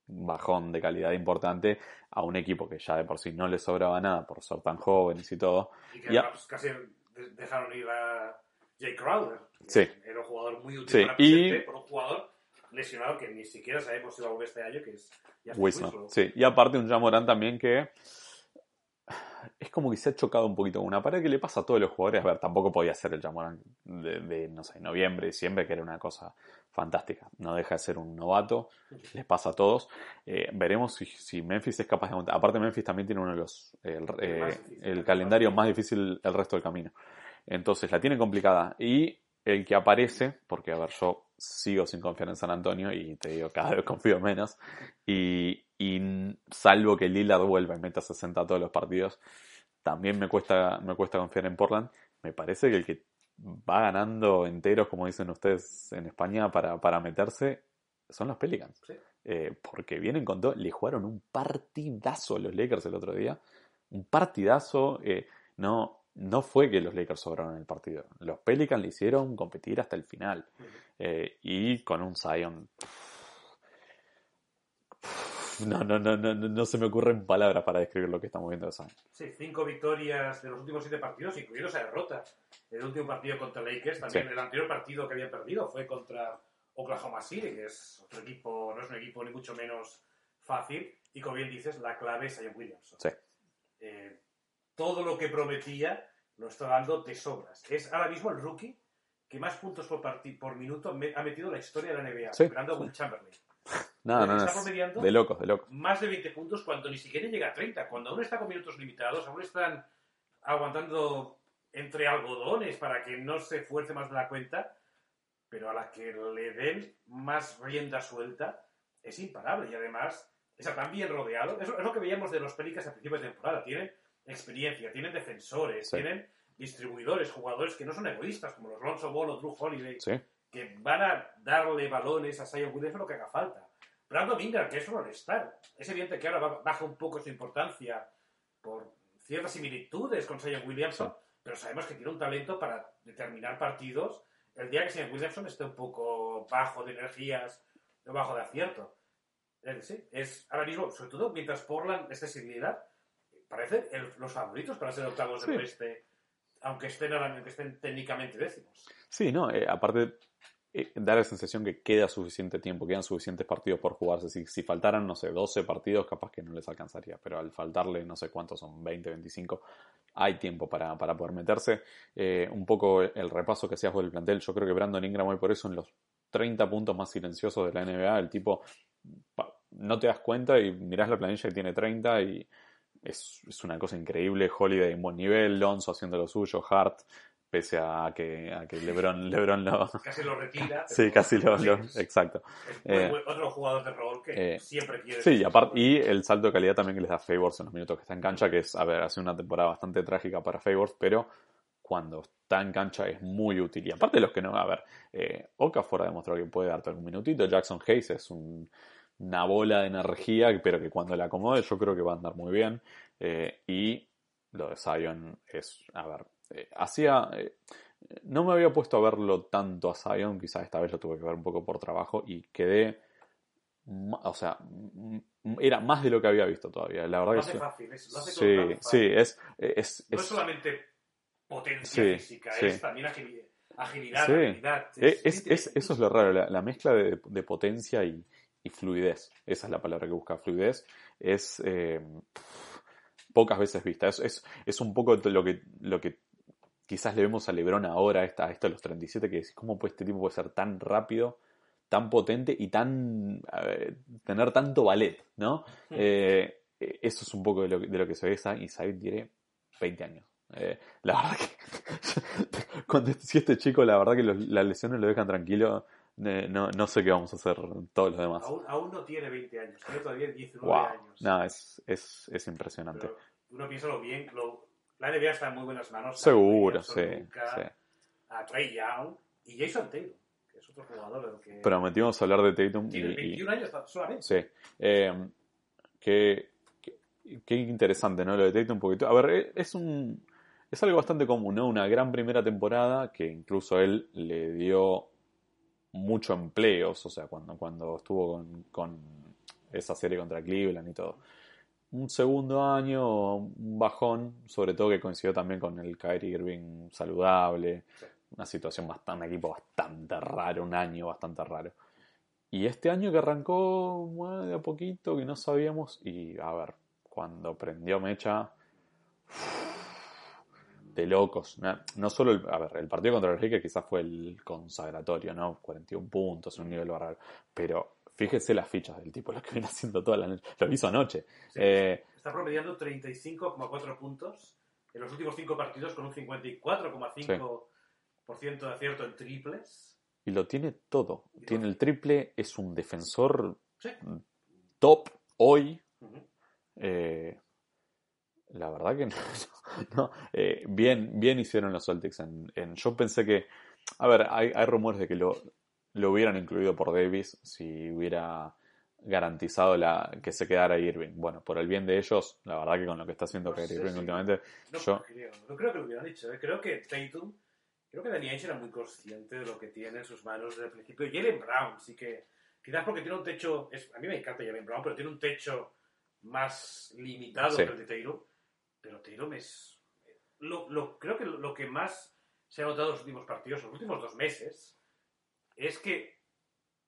bajón de calidad importante a un equipo que ya de por sí no le sobraba nada por ser tan jóvenes y todo.
Y que además casi de- dejaron ir a Jay Crowder.
Sí.
Era un jugador muy útil
Sí,
para
y-
por un jugador lesionado que ni siquiera sabemos si va a volver este año, que es
Winslow. sí. Y aparte un Jamoran también que es como que se ha chocado un poquito con una pared que le pasa a todos los jugadores. A ver, tampoco podía ser el Jamoran de, de, no sé, noviembre, diciembre, que era una cosa fantástica. No deja de ser un novato, les pasa a todos. Eh, veremos si, si Memphis es capaz de. Aparte Memphis también tiene uno de los, el, eh, el calendario más difícil el resto del camino. Entonces la tiene complicada. Y el que aparece, porque a ver, yo sigo sin confiar en San Antonio y te digo, cada vez confío menos. Y, y salvo que Lillard vuelva y meta 60 a todos los partidos, también me cuesta, me cuesta confiar en Portland. Me parece que el que va ganando enteros, como dicen ustedes en España, para, para meterse, son los Pelicans.
Sí.
Eh, porque vienen con todo, le jugaron un partidazo a los Lakers el otro día. Un partidazo. eh, no, no fue que los Lakers sobraron el partido. Los Pelicans le hicieron competir hasta el final. Eh, y con un Zion. No, no, no, no, no, se me ocurren palabras para describir lo que estamos viendo de Zion.
Sí, cinco victorias de los últimos siete partidos, incluidos esa derrota. El último partido contra Lakers, también
Sí.
el anterior partido que habían perdido fue contra Oklahoma City, que es otro equipo, no es un equipo ni mucho menos fácil. Y como bien dices, la clave es Zion Williamson.
Sí.
eh, todo lo que prometía lo está dando de sobras. Es ahora mismo el rookie que más puntos por, por minuto me- ha metido en la historia de la NBA,
Sí,
superando a
sí.
Will Chamberlain.
No, no, no.
Está promediando
de locos, de locos.
más de 20 puntos cuando ni siquiera llega a 30. Cuando aún está con minutos limitados, aún están aguantando entre algodones para que no se fuerce más de la cuenta, pero a la que le den más rienda suelta es imparable y además está tan bien rodeado. Eso es lo que veíamos de los Pelicans a principio de temporada. Tienen experiencia, tienen defensores,
Sí.
tienen distribuidores, jugadores que no son egoístas como los Lonzo Ball o Drew Holiday
Sí.
que van a darle balones a Zion Williamson lo que haga falta. Brandon Ingram, que es un all-star. Es evidente que ahora ba- baja un poco su importancia por ciertas similitudes con Zion Williamson, pero sabemos que tiene un talento para determinar partidos el día que Zion Williamson esté un poco bajo de energías o bajo de acierto. Es decir, es ahora mismo, sobre todo mientras Portland esté sin líder, parecen el- los favoritos para ser octavos
Sí.
del oeste, aunque estén, aunque estén técnicamente décimos.
Sí, no, eh, aparte eh, da la sensación que queda suficiente tiempo, quedan suficientes partidos por jugarse. Si, si faltaran, no sé, 12 partidos, capaz que no les alcanzaría, pero al faltarle, no sé cuántos son, 20, 25, hay tiempo para, para poder meterse. Eh, un poco el, el repaso que hacías vos del plantel, yo creo que Brandon Ingram hoy por eso en los 30 puntos más silenciosos de la NBA, el tipo no te das cuenta y mirás la planilla y tiene 30 y es, es una cosa increíble. Holiday en buen nivel, Lonzo haciendo lo suyo, Hart, pese a que, a que LeBron, LeBron lo.
Casi lo retira.
Sí, casi lo. lo- exacto.
es
eh,
otro jugador de rol que
eh,
siempre quiere.
Sí, y, aparte, y el salto de calidad también que les da Favors en los minutos que está en cancha, que es, a ver, hace una temporada bastante trágica para Favors, pero cuando está en cancha es muy útil. Y aparte de los que no, a ver, eh, Okafor ha demostrado que puede darte algún minutito, Jackson Hayes es un- una bola de energía, pero que cuando la acomode yo creo que va a andar muy bien. Eh, y lo de Zion es, a ver, eh, hacía... eh, no me había puesto a verlo tanto a Zion, quizás esta vez lo tuve que ver un poco por trabajo y quedé o sea, era más de lo que había visto todavía. La verdad
Lo
que
hace
sí.
fácil, es- lo hace
Sí, sí, es, es,
No es
es-
solamente potencia
Sí,
física,
sí.
es también agili- agilidad,
Sí. es- eso es lo raro, la, la mezcla de, de potencia y, y fluidez. Esa es la palabra que busca fluidez. Es eh, pocas veces vista. Es, es, es un poco lo que, lo que quizás le vemos a Lebron ahora, a esta- a esto a los 37, que decís, ¿cómo puede este tipo puede ser tan rápido, tan potente y tan tener tanto ballet, ¿no?
Hmm.
Eh, eh, eso es un poco de lo, que- de lo que se ve y Said tiene 20 años. Eh, la verdad que cuando, si este chico la verdad que los- las lesiones lo dejan tranquilo, eh, no, no sé qué vamos a hacer todos los demás.
Aún, aún no tiene 20 años, tiene todavía 19
Wow,
años.
no, es, es, es impresionante.
Pero uno piensa lo bien, lo- la NBA está en muy buenas manos.
Seguro, sí,
Luka,
sí.
A Trey Young y Jason Taylor, que es otro jugador que
Prometimos hablar de Tatum
tiene
y-
21 años solamente.
Sí. Eh, qué, qué- qué interesante, ¿no? Lo de Tatum un poquito. A ver, eh, es un. Es algo bastante común, ¿no? Una gran primera temporada que incluso él le dio mucho empleos, o sea, cuando, cuando estuvo con, con esa serie contra Cleveland y todo. Un segundo año, un bajón, sobre todo que coincidió también con el Kyrie Irving saludable, una situación bastante, un equipo bastante raro, un año bastante raro. Y este año que arrancó bueno, de a poquito, que no sabíamos, y a ver, cuando prendió Mecha, de locos. No, no solo, el, a ver, el partido contra los Lakers quizás fue el consagratorio, ¿no? 41 puntos, un nivel bárbaro. Pero fíjese las fichas del tipo, lo que viene haciendo toda la noche. Lo hizo anoche.
Sí.
Eh,
Está promediando 35,4 puntos en los últimos 5 partidos con un 54,5% de acierto en triples.
y lo tiene todo. Tiene el triple, es un defensor
Sí.
top hoy. Eh, la verdad que no. no, eh, bien, bien hicieron los Celtics. En, en- yo pensé que. A ver, hay, hay rumores de que lo, lo hubieran incluido por Davis si hubiera garantizado la, que se quedara Irving. Bueno, por el bien de ellos, la verdad que con lo que está haciendo
No
Kyrie Irving últimamente,
No
yo.
creo, no creo que lo hubieran dicho. ¿eh? Creo que Tatum, creo que Danny Ainge era muy consciente de lo que tiene en sus manos desde el principio. Y Jalen Brown, sí que, quizás porque tiene un techo, es, a mí me encanta Jalen Brown, pero tiene un techo más limitado
Sí.
que el de Tatum. Pero Tatum es, lo, lo- creo que lo, que más se ha notado en los últimos partidos, los últimos dos meses, es que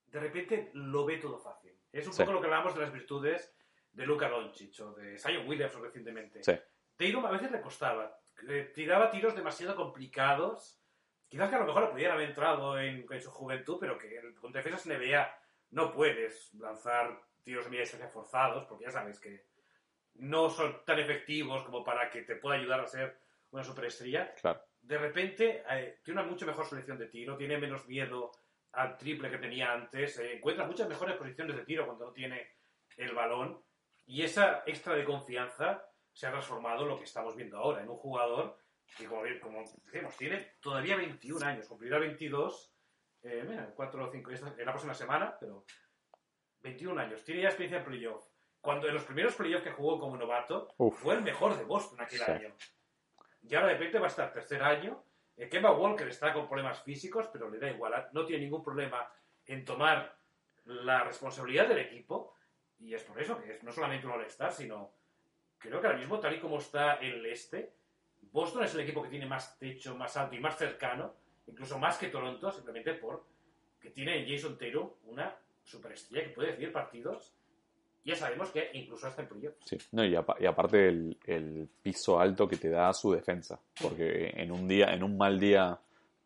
de repente lo ve todo fácil. Es un
Sí.
poco lo que hablábamos de las virtudes de Luka Doncic o de Zion Williamson recientemente
Sí.
A veces le costaba. Eh, tiraba tiros demasiado complicados. Quizás que a lo mejor pudiera haber entrado en, en su juventud, pero que con defensas NBA no puedes lanzar tiros de media distancia forzados, porque ya sabes que no son tan efectivos como para que te pueda ayudar a ser una superestrella.
Claro.
De repente eh, tiene una mucho mejor selección de tiro, tiene menos miedo al triple que tenía antes, eh, encuentra muchas mejores posiciones de tiro cuando no tiene el balón y esa extra de confianza se ha transformado en lo que estamos viendo ahora, en un jugador que, como, como decimos, tiene todavía 21 años, cumplirá 22, eh, mira, 4 o 5, en la próxima semana, pero 21 años, tiene ya experiencia en playoff. Cuando en los primeros playoffs que jugó como novato,
Uf.
fue el mejor de Boston aquel
Sí.
año. Y ahora de repente va a estar tercer año. Eh, Kemba Walker está con problemas físicos, pero le da igual. No tiene ningún problema en tomar la responsabilidad del equipo. Y es por eso que es no solamente un All-Star, sino creo que ahora mismo, tal y como está el este, Boston es el equipo que tiene más techo, más alto y más cercano, incluso más que Toronto, simplemente por que tiene en Jason Tatum una superestrella que puede decidir partidos. Ya sabemos que incluso hasta en playoffs.
Sí, no, y, y aparte el, el piso alto que te da su defensa, porque en un día, en un mal día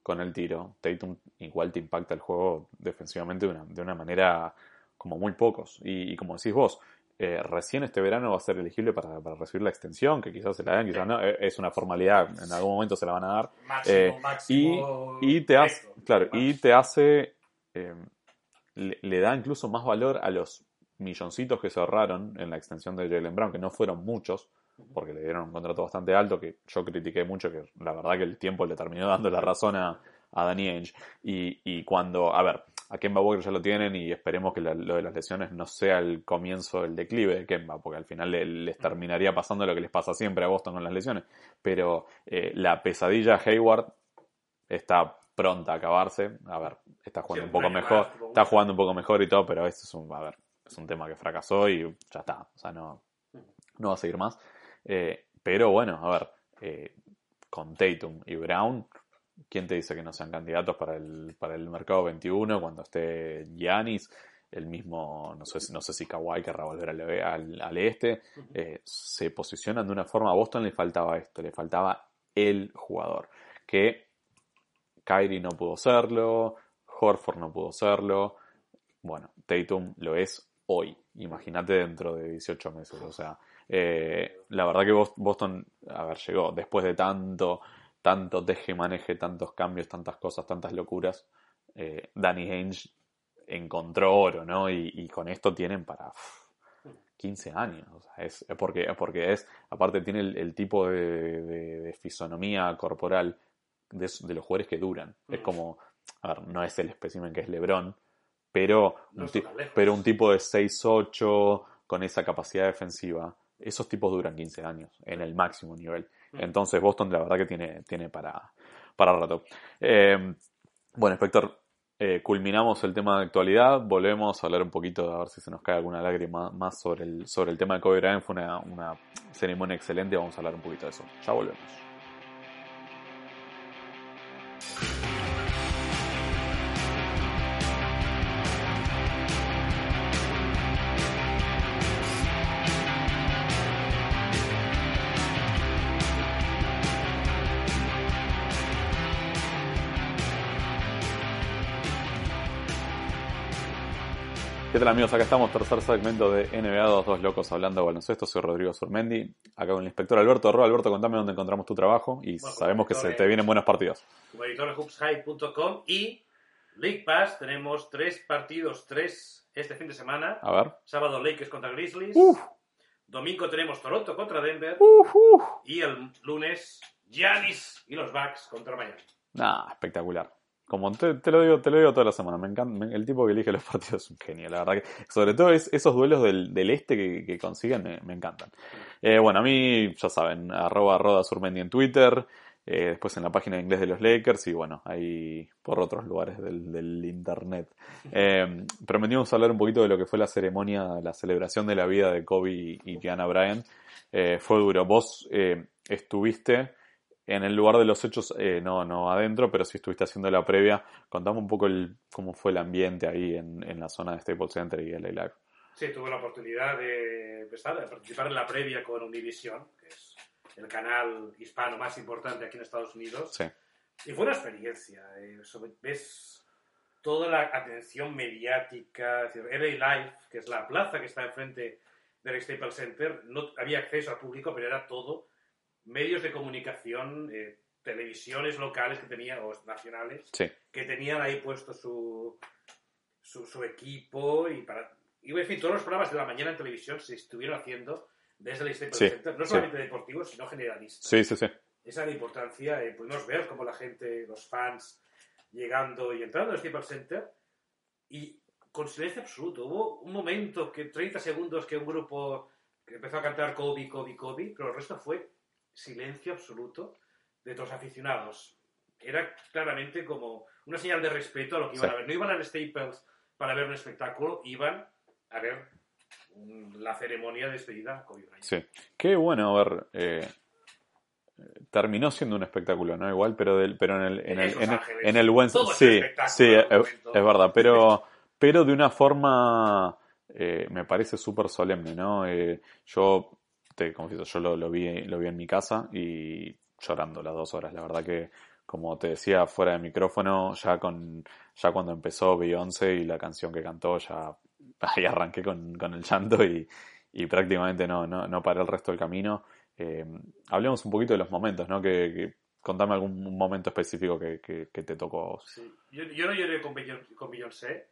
con el tiro, Tatum igual te impacta el juego defensivamente de una, de una manera como muy pocos. Y, y como decís vos, eh, recién este verano va a ser elegible para, para recibir la extensión, que quizás se la den, quizás no, eh, es una formalidad, en algún momento se la van a dar.
Máximo,
Eh,
máximo.
Y te hace, claro, y te hace, eh, le, le da incluso más valor a los milloncitos que se ahorraron en la extensión de Jalen Brown, que no fueron muchos, porque le dieron un contrato bastante alto, que yo critiqué mucho, que la verdad que el tiempo le terminó dando la razón a, a Danny Ainge. Y, y cuando, a ver, a Kemba Walker ya lo tienen y esperemos que la- lo de las lesiones no sea el comienzo del declive de Kemba, porque al final le- les terminaría pasando lo que les pasa siempre a Boston con las lesiones. Pero eh, la pesadilla Hayward está pronta a acabarse. A ver, está jugando un poco mejor, está jugando un poco mejor y todo, pero este es un, a ver, es un tema que fracasó y ya está. O sea, no, no va a seguir más. Eh, pero bueno, a ver, eh, con Tatum y Brown, ¿quién te dice que no sean candidatos para el, para el mercado 21 cuando esté Giannis? El mismo, no sé, si- no sé si Kawhi querrá volver al, al, al este. eh, se posicionan de una forma. A Boston le faltaba esto, le faltaba el jugador. Que Kyrie no pudo serlo, Horford no pudo serlo. Bueno, Tatum lo es hoy. Imagínate dentro de 18 meses. O sea, eh, la verdad que Bos- Boston, a ver, llegó después de tanto, tanto deje maneje, tantos cambios, tantas cosas, tantas locuras. eh, Danny Ainge encontró oro, ¿no? Y, y con esto tienen para uf, 15 años. O sea, es, es porque, es porque es, aparte tiene el, el tipo de, de- de fisonomía corporal de, de los jugadores que duran. Es
Mm.
como, a ver, no es el espécimen que es LeBron, pero
No
un, pero un tipo de 6'8 con esa capacidad defensiva, esos tipos duran 15 años en el máximo nivel.
Mm.
Entonces Boston la verdad que tiene, tiene para, para rato. Eh, bueno, Inspector, eh, culminamos el tema de actualidad, volvemos a hablar un poquito, a ver si se nos cae alguna lágrima más sobre el, sobre el tema de Kobe Bryant. Fue una, una ceremonia excelente, vamos a hablar un poquito de eso. Ya volvemos. Tal amigos? Acá estamos, tercer segmento de NBA, dos, dos locos hablando de baloncesto. Soy Rodrigo Surmendi, acá con el inspector Alberto Arroba. Alberto, contame dónde encontramos tu trabajo y
Bueno,
sabemos que se te vienen buenos partidos.
como editor de hoopshype.com y League Pass tenemos tres partidos, tres este fin de semana.
A ver.
Sábado Lakers contra Grizzlies.
Uf.
Domingo tenemos Toronto contra Denver.
Uf, uf.
Y el lunes Giannis y los Bucks contra Miami.
Nah, espectacular. Como te, te lo digo, te lo digo toda la semana. Me encanta, me- el tipo que elige los partidos es un genio, la verdad que. Sobre todo es, esos duelos del, del este que, que consiguen me, me encantan. Eh, bueno, a mí, ya saben, arroba roda surmendi en Twitter. eh, después en la página de inglés de los Lakers y bueno, ahí por otros lugares del, del internet. Eh, prometimos hablar un poquito de lo que fue la ceremonia, la celebración de la vida de Kobe y, Gianna Bryant. Eh, fue duro. Vos estuviste en el lugar de los hechos, eh, no, no adentro, pero si estuviste haciendo la previa, contame un poco el, cómo fue el ambiente ahí en, en la zona de Staples Center y LA Live.
Sí, tuve la oportunidad de, participar en la previa con Univision, que es el canal hispano más importante aquí en Estados Unidos.
Sí.
Y fue una experiencia. eh, sobre- ves toda la atención mediática. es decir, LA Live, que es la plaza que está enfrente del Staples Center, no había acceso al público, pero era todo medios de comunicación, eh, televisiones locales que tenían, o nacionales,
Sí.
que tenían ahí puesto su, su, su equipo y para... Y en fin, todos los programas de la mañana en televisión se estuvieron haciendo desde el Staples
Sí,
Center, no
sí.
solamente deportivos, sino generalistas
Sí, sí, sí.
esa es la importancia. Eh, pudimos ver cómo la gente, los fans, llegando y entrando al Staples Center y con silencio absoluto. Hubo un momento, que 30 segundos, que un grupo que empezó a cantar Kobe, Kobe, Kobe, pero el resto fue silencio absoluto de todos los aficionados. Era claramente como una señal de respeto a lo que iban
Sí.
a ver. No iban al Staples para ver un espectáculo, iban a ver la ceremonia de despedida a Kobe Bryant.
Sí. Qué bueno, a ver. eh, terminó siendo un espectáculo, ¿no? Igual, pero, del, pero en el, en el, en el,
Ángeles.
en el buen
Todo
Sí, sí, es verdad, pero, pero de una forma. eh, me parece súper solemne, ¿no? Eh, yo, te confieso, yo lo, lo vi, lo vi en mi casa y llorando las dos horas. La verdad que, como te decía, fuera de micrófono, ya con ya cuando empezó Beyoncé y la canción que cantó, ya ahí arranqué con, con el llanto y, y prácticamente no, no, no paré el resto del camino. Eh, hablemos un poquito de los momentos, ¿no? Que, que- contame algún momento específico que, que- que te tocó a vos.
Sí. Yo, yo no lloré con, con Beyoncé,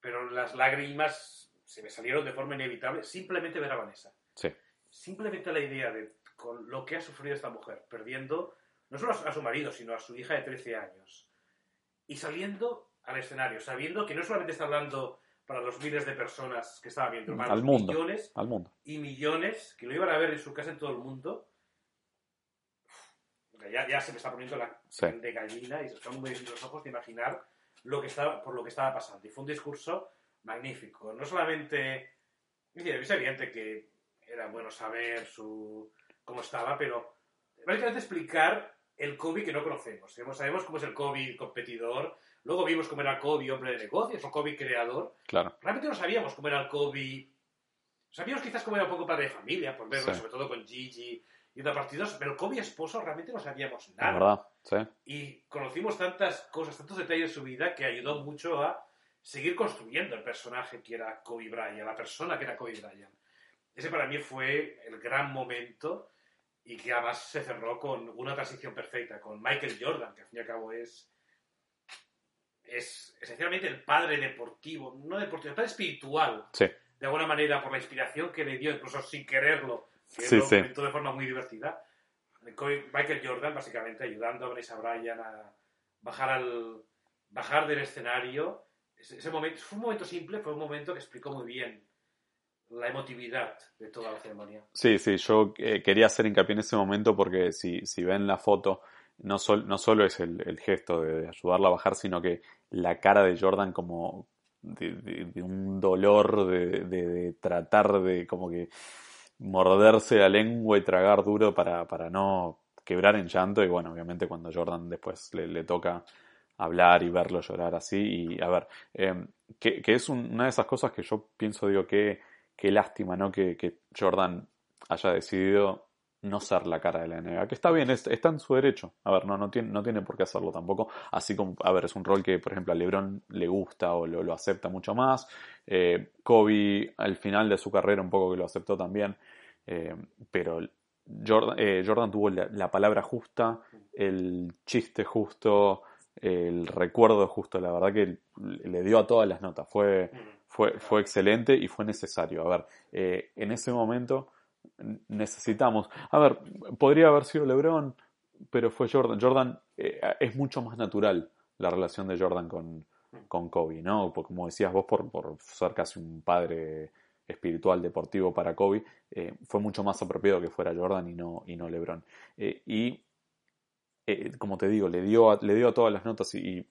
pero las lágrimas se me salieron de forma inevitable simplemente ver a Vanessa.
Sí,
Simplemente la idea de con lo que ha sufrido esta mujer, perdiendo no solo a su marido, sino a su hija de 13 años. Y saliendo al escenario, sabiendo que no solamente está hablando para los miles de personas que estaban viendo, para
Al mundo.
millones
al mundo.
y millones que lo iban a ver en su casa en todo el mundo. Ya, ya se me está poniendo la
Sí.
de gallina y se están muy los ojos de imaginar lo que estaba, por lo que estaba pasando. Y fue un discurso magnífico. No solamente. Es evidente que era bueno saber su, cómo estaba, pero básicamente explicar el Kobe que no conocemos. Sabemos- Sabemos cómo es el Kobe competidor, luego vimos cómo era el Kobe hombre de negocios o Kobe creador,
Claro.
realmente no sabíamos cómo era el Kobe. Sabíamos quizás cómo era un poco padre de familia, por verlo,
Sí.
sobre todo con Gigi y otros partidos, pero Kobe esposo realmente no sabíamos nada.
verdad, sí.
Y conocimos tantas cosas, tantos detalles de su vida que ayudó mucho a seguir construyendo el personaje que era Kobe Bryant, la persona que era Kobe Bryant. Ese para mí fue el gran momento y que además se cerró con una transición perfecta, con Michael Jordan, que al fin y al cabo es es esencialmente el padre deportivo, no deportivo, el padre espiritual,
Sí,
de alguna manera por la inspiración que le dio, incluso sin quererlo, que
Sí,
lo
sí.
comentó de forma muy divertida. Michael Jordan, básicamente, ayudando a Vanessa Bryan a bajar al bajar del escenario. Ese, ese momento, fue un momento simple, fue un momento que explicó muy bien la emotividad de toda la ceremonia.
sí, sí. Yo eh, quería hacer hincapié en ese momento porque si, si ven la foto, no, sol- no solo es el, el gesto de, ayudarla a bajar, sino que la cara de Jordan como de, de- de un dolor, de, de- tratar de como que morderse la lengua y tragar duro para, para no quebrar en llanto. Y bueno, obviamente cuando Jordan después le, toca hablar y verlo llorar así. Y a ver, eh, que, que es un- una de esas cosas que yo pienso, digo, que qué lástima, ¿no? Que, Jordan haya decidido no ser la cara de la NBA. Que está bien, es- está en su derecho. A ver, no, no, tiene, no tiene por qué hacerlo tampoco. Así como, a ver, es un rol que, por ejemplo, a LeBron le gusta o lo, lo acepta mucho más. Eh, Kobe, al final de su carrera, un poco que lo aceptó también. Eh, pero Jordan, eh, Jordan tuvo la, la palabra justa, el chiste justo, el recuerdo justo. La verdad que le dio a todas las notas. Fue, fue, fue excelente y fue necesario. A ver, eh, en ese momento necesitamos. A ver, podría haber sido LeBron, pero fue Jordan. Jordan eh, es mucho más natural la relación de Jordan con, con Kobe, ¿no? Porque como decías vos, por, por ser casi un padre espiritual deportivo para Kobe, eh, fue mucho más apropiado que fuera Jordan y no, y no LeBron. Eh, y eh, como te digo, le dio, a, le dio a todas las notas y, y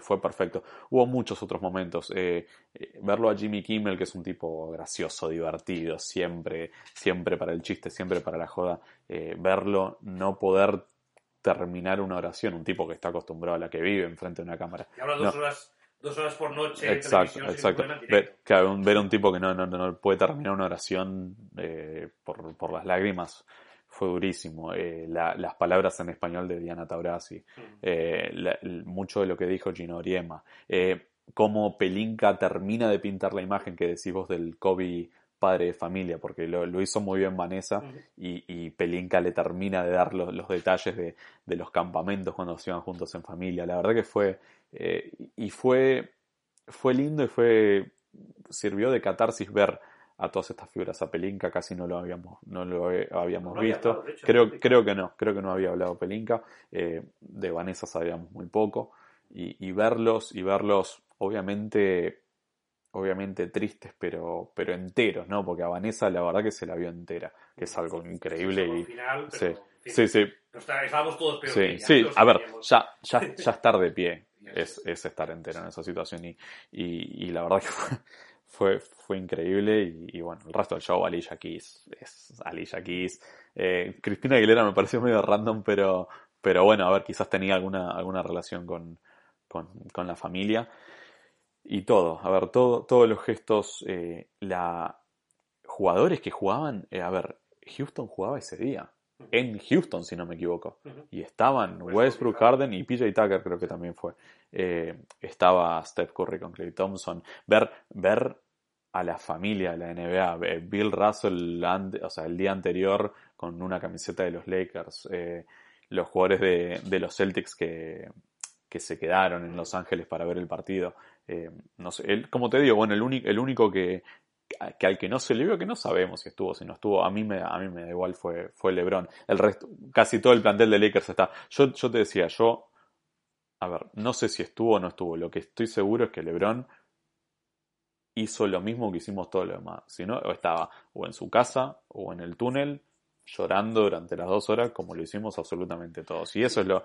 fue perfecto. Hubo muchos otros momentos. Eh, eh, verlo a Jimmy Kimmel, que es un tipo gracioso, divertido, siempre, siempre para el chiste, siempre para la joda. eh, verlo no poder terminar una oración, un tipo que está acostumbrado a la que vive enfrente de una cámara.
Y habla dos,
No.
horas, dos horas por noche en
Exacto, exacto. Ver, claro, un- ver a un tipo que no, no, no puede terminar una oración eh, por, por las lágrimas fue durísimo. Eh, la- las palabras en español de Diana Taurasi,
Mm.
eh, la- mucho de lo que dijo Gino Oriema, eh, cómo Pelinka termina de pintar la imagen que decís vos del Kobe padre de familia, porque lo, lo hizo muy bien Vanessa y, y Pelinka le termina de dar los, los detalles de, de los campamentos cuando se iban juntos en familia. La verdad que fue, y fue, fue lindo y fue, sirvió de catarsis ver a todas estas figuras. A Pelinka casi no lo habíamos, no lo habíamos
No
visto.
hablado, de hecho,
creo, creo que no, creo que no había hablado Pelinka. Eh, de Vanessa sabíamos muy poco. Y, y verlos, y verlos, obviamente, obviamente tristes, pero, pero enteros, ¿no? Porque a Vanessa la verdad que se la vio entera, que es algo increíble
Sí,
y.
al final, pero,
Sí, sí, sí,
estábamos todos peor que
sí,
ella,
sí. A ver, ya, ya, ya estar de pie es, es estar entero en esa situación y, y, y la verdad que fue, fue, fue increíble y, bueno, el resto del show, Alicia Keys, es Alicia Keys. Eh, Cristina Aguilera me pareció medio random, pero, pero bueno, a ver, quizás tenía alguna, alguna relación con, con, con la familia. Y todo, a ver, todo, todos los gestos, eh, la jugadores que jugaban, eh, a ver, Houston jugaba ese día, en Houston si no me equivoco, y estaban
Westbrook, Harden.
Y PJ Tucker creo que también fue, Eh, estaba Steph Curry con Clay Thompson, ver, ver a la familia de la NBA, eh, Bill Russell, o sea, el día anterior con una camiseta de los Lakers, eh, los jugadores de, de los Celtics que, que se quedaron en Los Ángeles para ver el partido. Eh, no sé, el- como te digo, bueno, el, único el único que, que al que no se le vio, que no sabemos si estuvo, si no estuvo, a mí me, a mí me da igual, fue, fue LeBron. El resto, casi todo el plantel de Lakers está. Yo, yo te decía, yo, a ver, no sé si estuvo o no estuvo. Lo que estoy seguro es que LeBron hizo lo mismo que hicimos todos los demás. Si no, estaba o en su casa o en el túnel llorando durante las dos horas como lo hicimos absolutamente todos. Y eso es lo...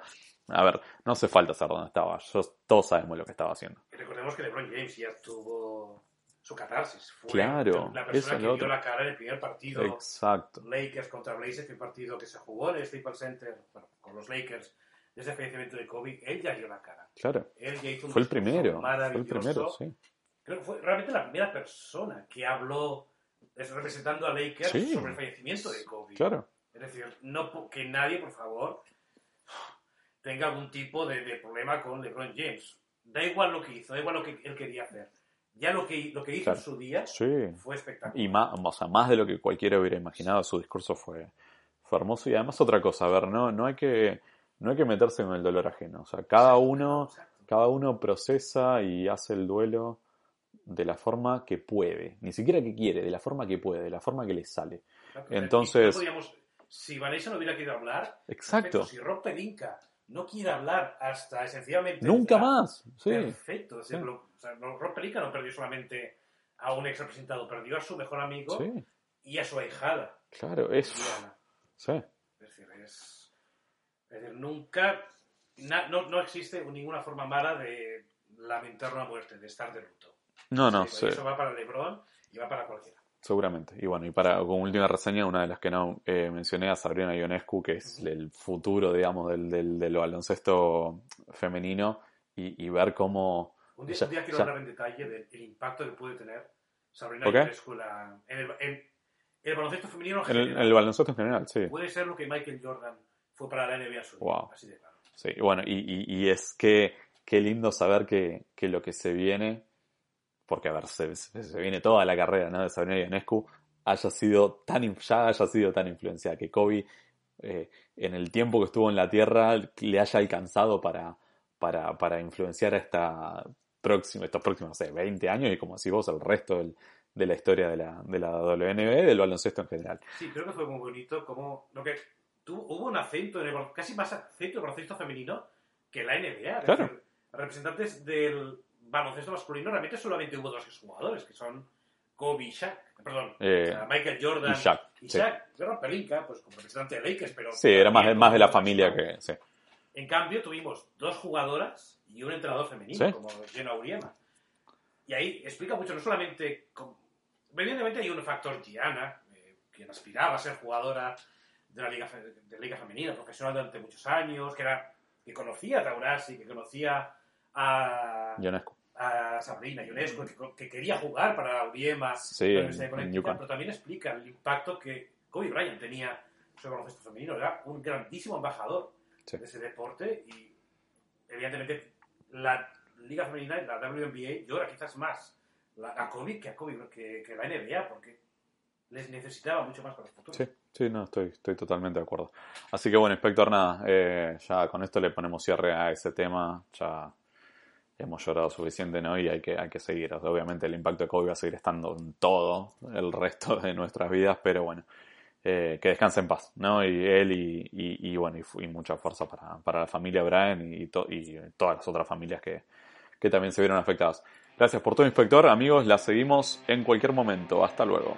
A ver, no hace falta saber dónde estaba. Todos sabemos lo que estaba haciendo.
Recordemos que LeBron James ya tuvo su catarsis. Fue
Claro,
la persona que dio la cara en el primer partido.
Exacto.
Lakers contra Blazers, el partido que se jugó en el Staples Center bueno, con los Lakers desde el fallecimiento de Kobe, él ya dio la cara.
Claro.
Él ya hizo un
Fue el primero. Fue el primero, sí.
Creo que fue realmente la primera persona que habló es, representando a Lakers
Sí.
sobre el fallecimiento de Kobe.
Claro.
Es decir, no que nadie, por favor, tenga algún tipo de, de problema con LeBron James. Da igual lo que hizo, da igual lo que él quería hacer. Ya lo que, lo que hizo
Claro.
en su día
Sí.
fue espectacular.
Y más, o sea, más de lo que cualquiera hubiera imaginado, su discurso fue, fue hermoso. Y además otra cosa, a ver, no, no hay que, no hay que meterse en el dolor ajeno. O sea, cada uno,
Exacto.
cada uno procesa y hace el duelo de la forma que puede. Ni siquiera que quiere, de la forma que puede, de la forma que le sale. Entonces-
Y no podíamos- si Vanessa no hubiera querido hablar,
Exacto.
perfecto. si Rob Pelinka no quiere hablar hasta esencialmente.
Nunca más. Sí.
Perfecto.
Sí.
lo- o sea, Rob Pelinka no perdió solamente a un ex representado, perdió a su mejor amigo
Sí,
y a su ahijada,
claro, es. Sí.
Es decir, es, es decir, nunca, na- no, no existe ninguna forma mala de lamentar una muerte, de estar de luto.
No, no,
Sí,
sí,
Eso va para LeBron y va para cualquiera.
Seguramente. Y bueno, y para como última reseña, una de las que no eh, mencioné a Sabrina Ionescu, que es el futuro, digamos, del, del, del baloncesto femenino, y, y ver cómo.
Un día,
Ya-
un día quiero
ya.
hablar en detalle del el impacto que puede tener Sabrina
Ok.
Ionescu en, la- en el, en el baloncesto femenino en
En el,
general.
en el baloncesto en general, sí.
Puede ser lo que Michael Jordan fue para la NBA su
Wow.
así de claro.
Sí, bueno, y, y, y es que qué lindo saber que, que lo que se viene, porque a ver, se, viene toda la carrera ¿no? de Sabrina Ionescu, haya sido tan, ya haya sido tan influenciada, que Kobe eh, en el tiempo que estuvo en la Tierra le haya alcanzado para, para, para influenciar a esta próxima, estos próximos, no sé, 20 años y como decís vos, el resto del- de la historia de la, de la WNBA y del baloncesto en general.
Sí, creo que fue muy bonito como lo que tuvo, hubo un acento en el casi más acento del baloncesto femenino que la NBA. Es
Claro.
decir, representantes del baloncesto masculino realmente solamente hubo dos jugadores que son Kobe y Shaq, perdón,
Eh,
o sea, Michael Jordan
y Shaq,
y
sí.
Shaq. Jordan Pelinka, pues como representante de Lakers, pero
Sí, era más, más de la familia que... Sí.
En cambio, tuvimos dos jugadoras y un entrenador femenino,
Sí.
como Jenna Uriema. Y ahí explica mucho, no solamente. con- Evidentemente hay un factor Gianna, eh, quien aspiraba a ser jugadora de la Liga, de la Liga Femenina, profesional durante muchos años, que, era, que conocía a Taurasi, que conocía a,
Ionescu.
A Sabrina Ionescu, que, que quería jugar para Uriema,
Sí,
pero también explica el impacto que Kobe Bryant tenía sobre baloncesto femenino, era un grandísimo embajador
Sí.
de ese deporte y evidentemente la Liga Femenina, la WNBA, llora quizás más la, a Kobe que a Kobe, que, que la NBA, porque les necesitaba mucho más para el futuro.
Sí, sí, no, estoy, estoy totalmente de acuerdo. Así que bueno, Inspector, nada, eh, ya con esto le ponemos cierre a ese tema, ya hemos llorado suficiente, ¿no? Y hay que, hay que seguir. Obviamente el impacto de Kobe va a seguir estando en todo el resto de nuestras vidas, pero bueno, eh, que descanse en paz, ¿no? Y él y, y, y bueno, y, mucha fuerza para, para la familia Brian y, to- todas las otras familias que, que también se vieron afectadas. Gracias por todo, Inspector. Amigos, la seguimos en cualquier momento. Hasta luego.